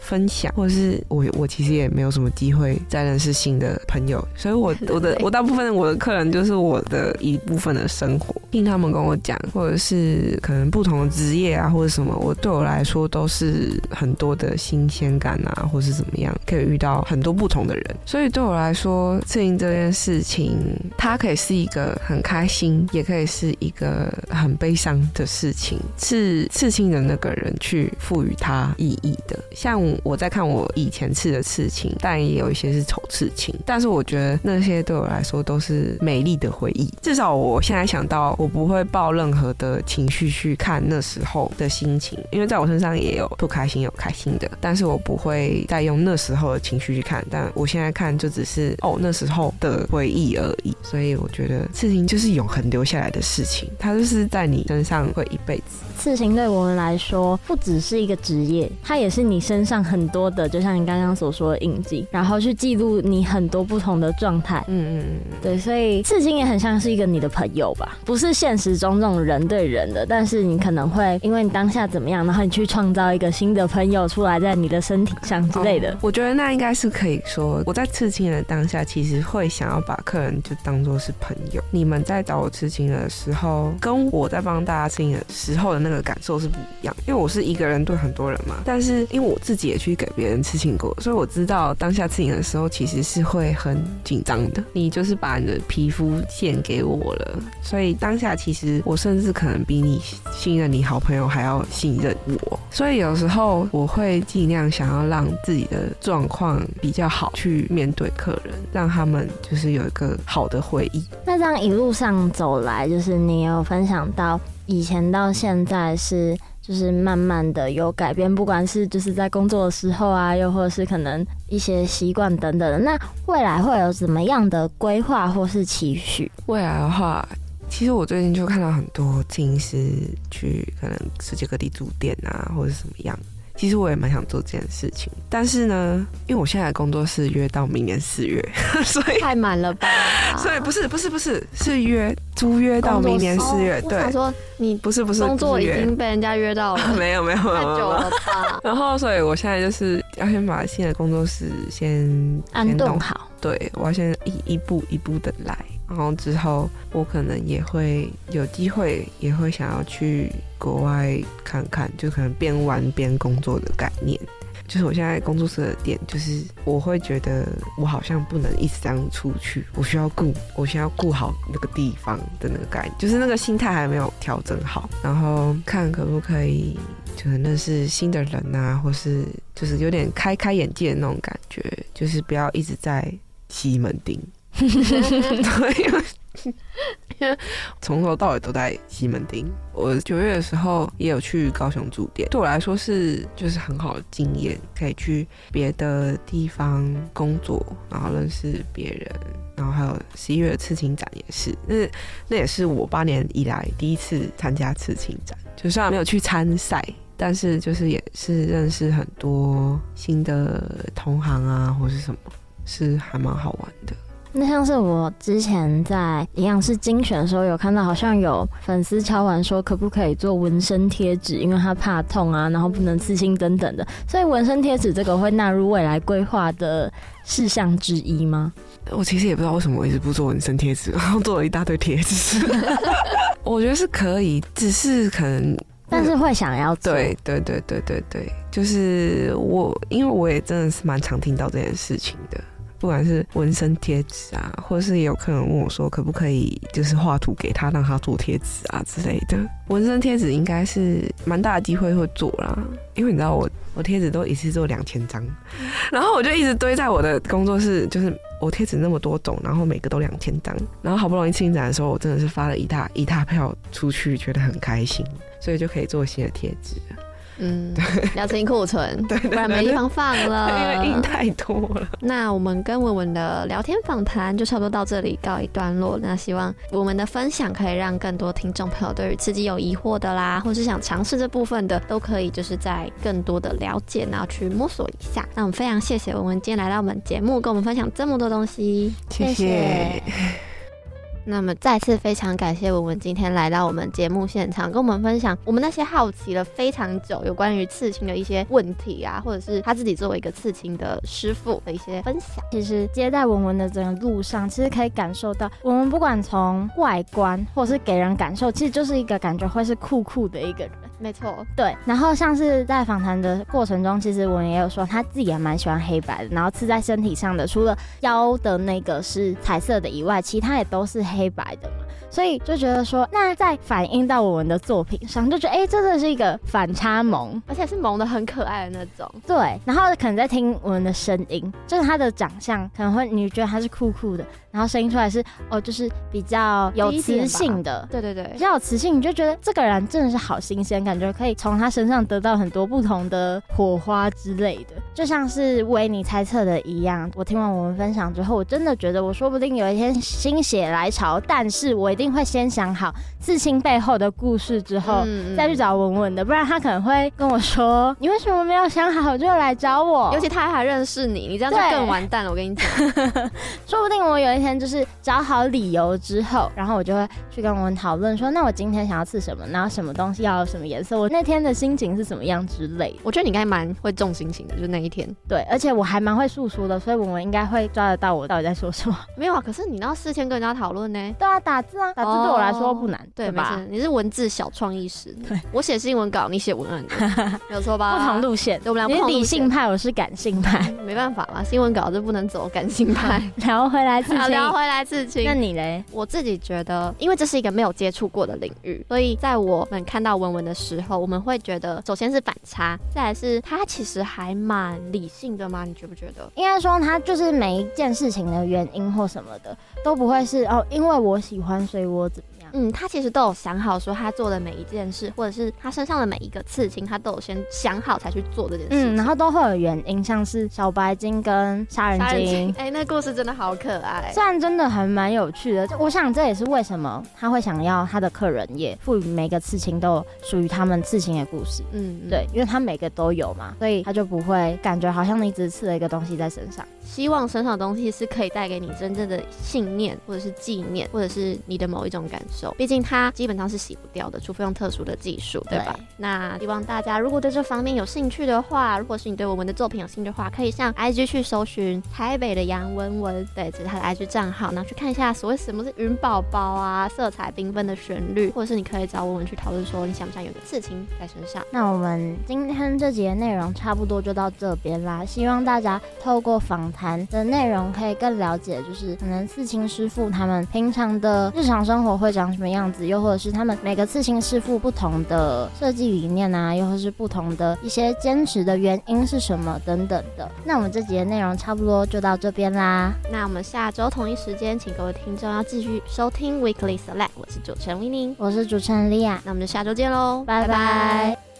分享，或者是我我其实也没有什么机会再认识新的朋友，所以我 <laughs> 我的我大部分我的客人就是我的一部分的生活，听他们跟我讲，或者是可能不同的职业啊，或者什么，我对我来说都是很多的新鲜感啊，或是怎么样，可以遇到很多不同的人，所以对我来说，刺青这件事情，它可以是一个很开心，也可以是一个很悲伤的事情，是刺青的那个人去赋予它意义的。像我在看我以前刺的刺青，但也有一些是丑刺青，但是我觉得那些对我来说都是美丽的回忆。至少我现在想到，我不会抱任何的情绪去看那时候的心情，因为在我身上也有不开心，有开心的，但是我不会再用那时候的情绪去看。但我现在看，就只是哦那时候的回忆而已。所以我觉得刺青就是永恒留下来的事情，它就是在你身上会一辈子。刺青对我们来说，不只是一个职业，它也是你身上很多的，就像你刚刚所说的印记，然后去记录你很多不同的状态。嗯嗯嗯，对，所以刺青也很像是一个你的朋友吧，不是现实中这种人对人的，但是你可能会因为你当下怎么样，然后你去创造一个新的朋友出来在你的身体上之类的。哦，我觉得那应该是可以说，我在刺青的当下，其实会想要把客人就当做是朋友。你们在找我刺青的时候，跟我在帮大家刺青的时候的那个的感受是不一样，因为我是一个人对很多人嘛。但是因为我自己也去给别人刺青过，所以我知道当下刺青的时候其实是会很紧张的。你就是把你的皮肤献给我了，所以当下其实我甚至可能比你信任你好朋友还要信任我。所以有时候我会尽量想要让自己的状况比较好，去面对客人，让他们就是有一个好的回忆。那这样一路上走来，就是你有分享到。以前到现在是就是慢慢的有改变，不管是就是在工作的时候啊，又或者是可能一些习惯等等的。那未来会有怎么样的规划或是期许？未来的话，其实我最近就看到很多听师去可能世界各地驻店啊，或者是什么样。其实我也蛮想做这件事情，但是呢，因为我现在的工作是约到明年四月，<laughs> 所以太满了吧？<laughs> 所以不是不是不是是约租约到明年四月。对，他说你不是不是工作已经被人家约到了，<laughs> 没有没有没有，太久了吧？然后所以我现在就是要先把新的工作室先安顿好，对，我要先一一步一步的来。然后之后，我可能也会有机会，也会想要去国外看看，就可能边玩边工作的概念。就是我现在工作室的店，就是我会觉得我好像不能一直这样出去，我需要顾，我需要顾好那个地方的那个概念，就是那个心态还没有调整好。然后看可不可以，就是认识新的人啊，或是就是有点开开眼界的那种感觉，就是不要一直在西门町。<laughs> 对，因为从头到尾都在西门町。我九月的时候也有去高雄住店，对我来说是就是很好的经验，可以去别的地方工作，然后认识别人，然后还有十一月的刺青展也是，那那也是我八年以来第一次参加刺青展，就算没有去参赛，但是就是也是认识很多新的同行啊，或是什么，是还蛮好玩的。那像是我之前在营养师精选的时候，有看到好像有粉丝敲完说，可不可以做纹身贴纸，因为他怕痛啊，然后不能刺青等等的。所以纹身贴纸这个会纳入未来规划的事项之一吗？我其实也不知道为什么我一直不做纹身贴纸，<laughs> 然后做了一大堆贴纸。<laughs> 我觉得是可以，只是可能，<laughs> 但是会想要做。对对对对对对，就是我，因为我也真的是蛮常听到这件事情的。不管是纹身贴纸啊，或者是也有客人问我说，可不可以就是画图给他，让他做贴纸啊之类的。纹身贴纸应该是蛮大的机会会做啦，因为你知道我我贴纸都一次做两千张，<laughs> 然后我就一直堆在我的工作室，就是我贴纸那么多种，然后每个都两千张，然后好不容易庆展的时候，我真的是发了一大一大票出去，觉得很开心，所以就可以做新的贴纸。嗯，要清库存，对，不然没地方放了，因为印太多了。那我们跟文文的聊天访谈就差不多到这里告一段落。那希望我们的分享可以让更多听众朋友对于刺激有疑惑的啦，或是想尝试这部分的，都可以就是在更多的了解，然后去摸索一下。那我们非常谢谢文文今天来到我们节目，跟我们分享这么多东西，谢谢。那么再次非常感谢文文今天来到我们节目现场，跟我们分享我们那些好奇了非常久有关于刺青的一些问题啊，或者是他自己作为一个刺青的师傅的一些分享。其实接待文文的这个路上，其实可以感受到我们不管从外观或者是给人感受，其实就是一个感觉会是酷酷的一个人。没错，对。然后像是在访谈的过程中，其实我们也有说他自己也蛮喜欢黑白的，然后刺在身体上的，除了腰的那个是彩色的以外，其他也都是黑白的嘛。所以就觉得说，那在反映到我们的作品上，就觉得哎、欸，真的是一个反差萌，而且是萌的很可爱的那种。对，然后可能在听我们的声音，就是他的长相可能会你觉得他是酷酷的，然后声音出来是哦，就是比较有磁性的。对对对，比较有磁性，你就觉得这个人真的是好新鲜，感觉可以从他身上得到很多不同的火花之类的，就像是维尼猜测的一样。我听完我们分享之后，我真的觉得我说不定有一天心血来潮，但是我一定。会先想好刺青背后的故事之后，嗯、再去找文文的，不然他可能会跟我说：“你为什么没有想好就来找我？” <laughs> 尤其他还认识你，你这样就更完蛋了。我跟你讲，<laughs> <laughs> 说不定我有一天就是找好理由之后，然后我就会去跟我们讨论说：“那我今天想要吃什么？然后什么东西要有什么颜色？我那天的心情是什么样之类的。”我觉得你应该蛮会重心情的，就是那一天。对，而且我还蛮会诉说的，所以我们应该会抓得到我到底在说什么。<laughs> 没有啊，可是你要事先跟人家讨论呢？对啊，打字啊，打字对我来说不难，哦、对吧？你是文字小创意师，<laughs> 对，我写新闻稿，你写文案，<laughs> 没有错吧？不同路线，对我们俩不同路线。你是理性派，我是感性派，没办法嘛，新闻稿就不能走感性派。然后回来刺青，聊回来自己。那你嘞？我自己觉得，因为这是一个没有接触过的领域，所以在我们看到文文的时候，我们会觉得，首先是反差，再来是他其实还蛮理性的吗？你觉不觉得？应该说，他就是每一件事情的原因或什么的，都不会是哦，因为我喜欢，所以我怎么。嗯，他其实都有想好，说他做的每一件事，或者是他身上的每一个刺青，他都有先想好才去做这件事。嗯，然后都会有原因，像是小白鲸跟杀人鲸。哎、欸，那故事真的好可爱，虽然真的还蛮有趣的。我想这也是为什么他会想要他的客人也赋予每个刺青都有属于他们刺青的故事。嗯，对，因为他每个都有嘛，所以他就不会感觉好像你只刺了一个东西在身上。希望身上的东西是可以带给你真正的信念，或者是纪念，或者是你的某一种感受。毕竟它基本上是洗不掉的，除非用特殊的技术，对吧？对。那希望大家如果对这方面有兴趣的话，如果是你对我们的作品有兴趣的话，可以上 IG 去搜寻台北的杨文文，对，这是他的 IG 账号，然后去看一下所谓什么是云宝宝啊，色彩缤纷的旋律，或者是你可以找文文去讨论说你想不想有个刺青在身上。那我们今天这集的内容差不多就到这边啦，希望大家透过访谈的内容可以更了解，就是可能刺青师傅他们平常的日常生活会长什么样子，又或者是他们每个刺青师傅不同的设计理念啊，又或是不同的一些坚持的原因是什么等等的。那我们这集的内容差不多就到这边啦。那我们下周同一时间，请各位听众要继续收听 Weekly Select。我是主持人 Winnie，我是主持人 Lia。那我们就下周见喽，拜拜。